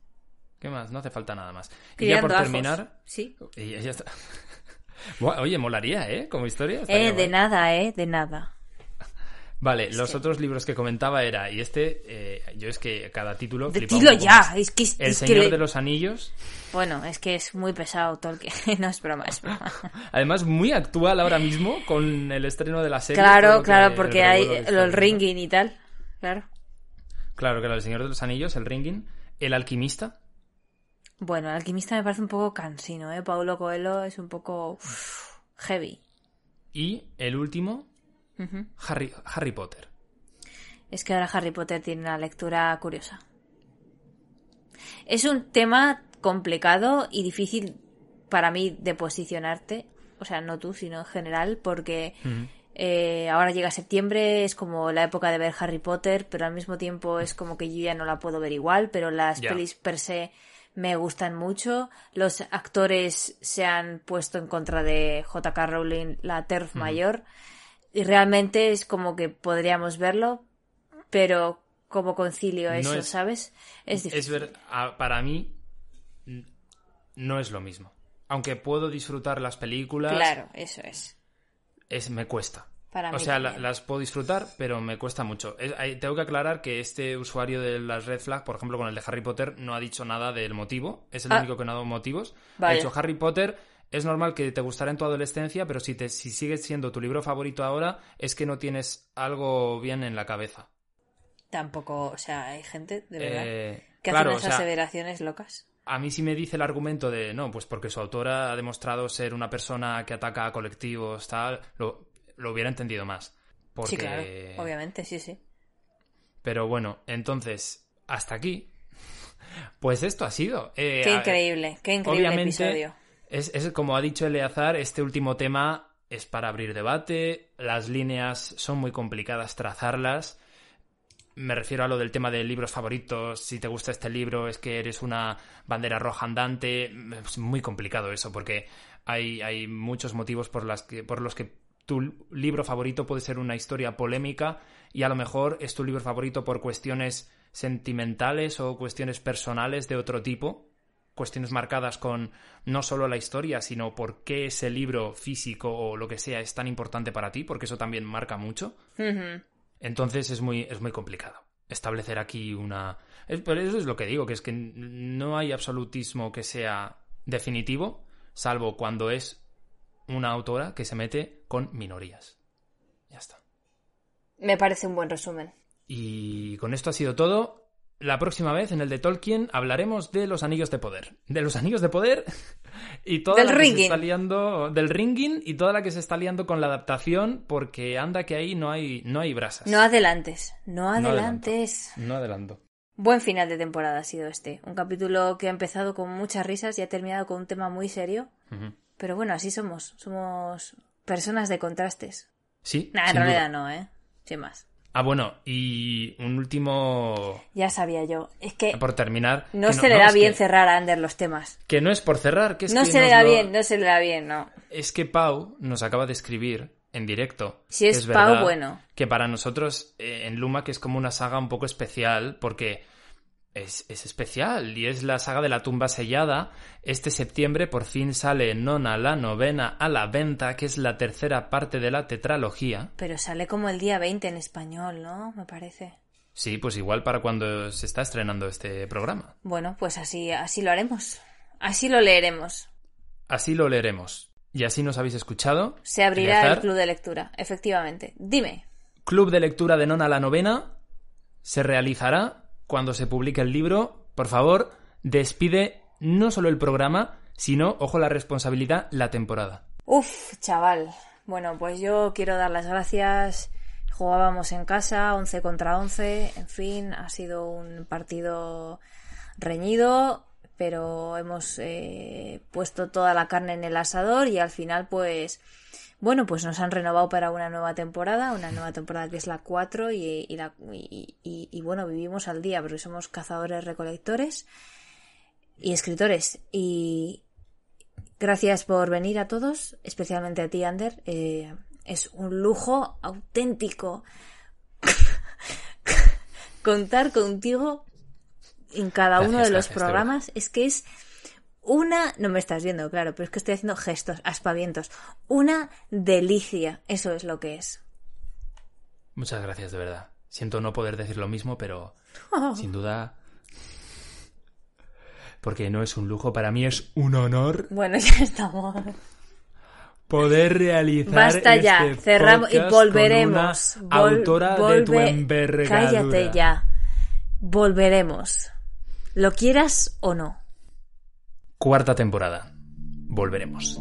¿Qué más? No hace falta nada más. Y ya por ajos. terminar... Sí. Y ya está. Oye, molaría, ¿eh? Como historia. Eh, de nada, eh, de nada. Vale, los que- otros libros que comentaba era, y este, eh, yo es que cada título... Poco ya. Es que, El es Señor de los Anillos, Bueno, es que es muy pesado Tolkien. no es broma, es broma. además muy actual ahora mismo con el estreno de la serie. claro, claro, el porque hay habiendo. ringing y tal. Claro. Claro, claro, el Señor de los Anillos, el Ringing, el Alquimista, Bueno, el alquimista me parece un poco cansino, ¿eh? Paulo Coelho es un poco heavy. y el último. Harry, Harry Potter. Es que ahora Harry Potter tiene una lectura curiosa. Es un tema complicado y difícil para mí de posicionarte, o sea, no tú, sino en general, porque eh, ahora llega septiembre, es como la época de ver Harry Potter, pero al mismo tiempo es como que yo ya no la puedo ver igual, pero las Ya. pelis per se me gustan mucho. Los actores se han puesto en contra de J.K. Rowling, la TERF mayor, y realmente es como que podríamos verlo, pero como concilio No eso, es- ¿sabes? Es Es difícil. ver, a- para mí no es lo mismo. Aunque puedo disfrutar las películas, Claro, eso es. es, me cuesta. Para o mí sea, la- las puedo disfrutar, pero me cuesta mucho. Es- hay- tengo que aclarar que este usuario de las Red Flag, por ejemplo, con el de Harry Potter, no ha dicho nada del motivo. Es el Ah. único que no ha dado motivos. Ha Vaya. dicho Harry Potter. Es normal que te gustará en tu adolescencia, pero si, te, si sigues siendo tu libro favorito ahora, es que no tienes algo bien en la cabeza. Tampoco, o sea, hay gente, de verdad, Eh, que claro, hacen o esas sea, aseveraciones locas. a mí sí me dice el argumento de no, pues porque su autora ha demostrado ser una persona que ataca a colectivos, tal, lo, lo hubiera entendido más. Porque... Sí, claro, obviamente, sí, sí. Pero bueno, entonces, hasta aquí. Pues esto ha sido. Eh, Qué increíble, qué increíble obviamente, episodio. Es, es como ha dicho Eleazar, este último tema es para abrir debate, las líneas son muy complicadas trazarlas. Me refiero a lo del tema de libros favoritos, si te gusta este libro es que eres una bandera roja andante, es muy complicado eso porque hay, hay muchos motivos por, las que, por los que tu libro favorito puede ser una historia polémica y a lo mejor es tu libro favorito por cuestiones sentimentales o cuestiones personales de otro tipo, cuestiones marcadas con no solo la historia, sino por qué ese libro físico o lo que sea es tan importante para ti, porque eso también marca mucho. Entonces es muy, es muy complicado establecer aquí una... pero eso es lo que digo, que es que no hay absolutismo que sea definitivo, salvo cuando es una autora que se mete con minorías. Ya está. Me parece un buen resumen. Y con esto ha sido todo. La próxima vez en el de Tolkien hablaremos de los anillos de poder. De los anillos de poder y toda Del la que se está liando del ringing y toda la que se está liando con la adaptación porque anda que ahí no hay no hay brasas. No adelantes, no No adelanto. adelantes. No adelanto. Buen final de temporada ha sido este. Un capítulo que ha empezado con muchas risas y ha terminado con un tema muy serio. Pero bueno, así somos. Somos personas de contrastes. Sí. Nah, en realidad duda. no, ¿eh? Sin más. Ah, bueno, y un último Ya sabía yo. Es que por terminar. no se le da es bien que- cerrar a Ander los temas. Que no es por cerrar, que es No que se le da lo- bien, no se le da bien, no. Es que Pau nos acaba de escribir en directo. Si es verdad Pau, bueno. Que para nosotros eh, en Luma que es como una saga un poco especial porque es, es especial y es la saga de la tumba sellada. Este septiembre por fin sale Nona la novena a la venta, que es la tercera parte de la tetralogía. Pero sale como el día 20 en español, ¿no? Me parece. Sí, pues igual para cuando se está estrenando este programa. Bueno, pues así, así lo haremos. Así lo leeremos. Así lo leeremos. Y así nos habéis escuchado. Se abrirá el club de lectura, efectivamente. Dime. Club de lectura de Nona la novena se realizará cuando se publique el libro. Por favor, despide no solo el programa, sino, ojo la responsabilidad, la temporada. Uf, chaval. Bueno, pues yo quiero dar las gracias. Jugábamos en casa, 11 contra 11. En fin, ha sido un partido reñido, pero hemos eh, puesto toda la carne en el asador y al final, pues, bueno, pues nos han renovado para una nueva temporada, una nueva temporada que es la 4 y, y la- y- bueno, vivimos al día porque somos cazadores recolectores y escritores y, Gracias por venir a todos, especialmente a ti, Ander. Eh, es un lujo auténtico contar contigo en cada uno de los gracias, programas. Es que es una... No me estás viendo, claro, pero es que estoy haciendo gestos, aspavientos. Una delicia. Eso es lo que es. Muchas gracias, de verdad. Siento no poder decir lo mismo, pero sin duda... Porque no es un lujo, para mí es un honor Bueno, ya estamos. poder realizar Basta ya, este cerramos y con volveremos. una Vol- autora de tu envergadura. Cállate ya. Volveremos. Lo quieras o no. Cuarta temporada. Volveremos.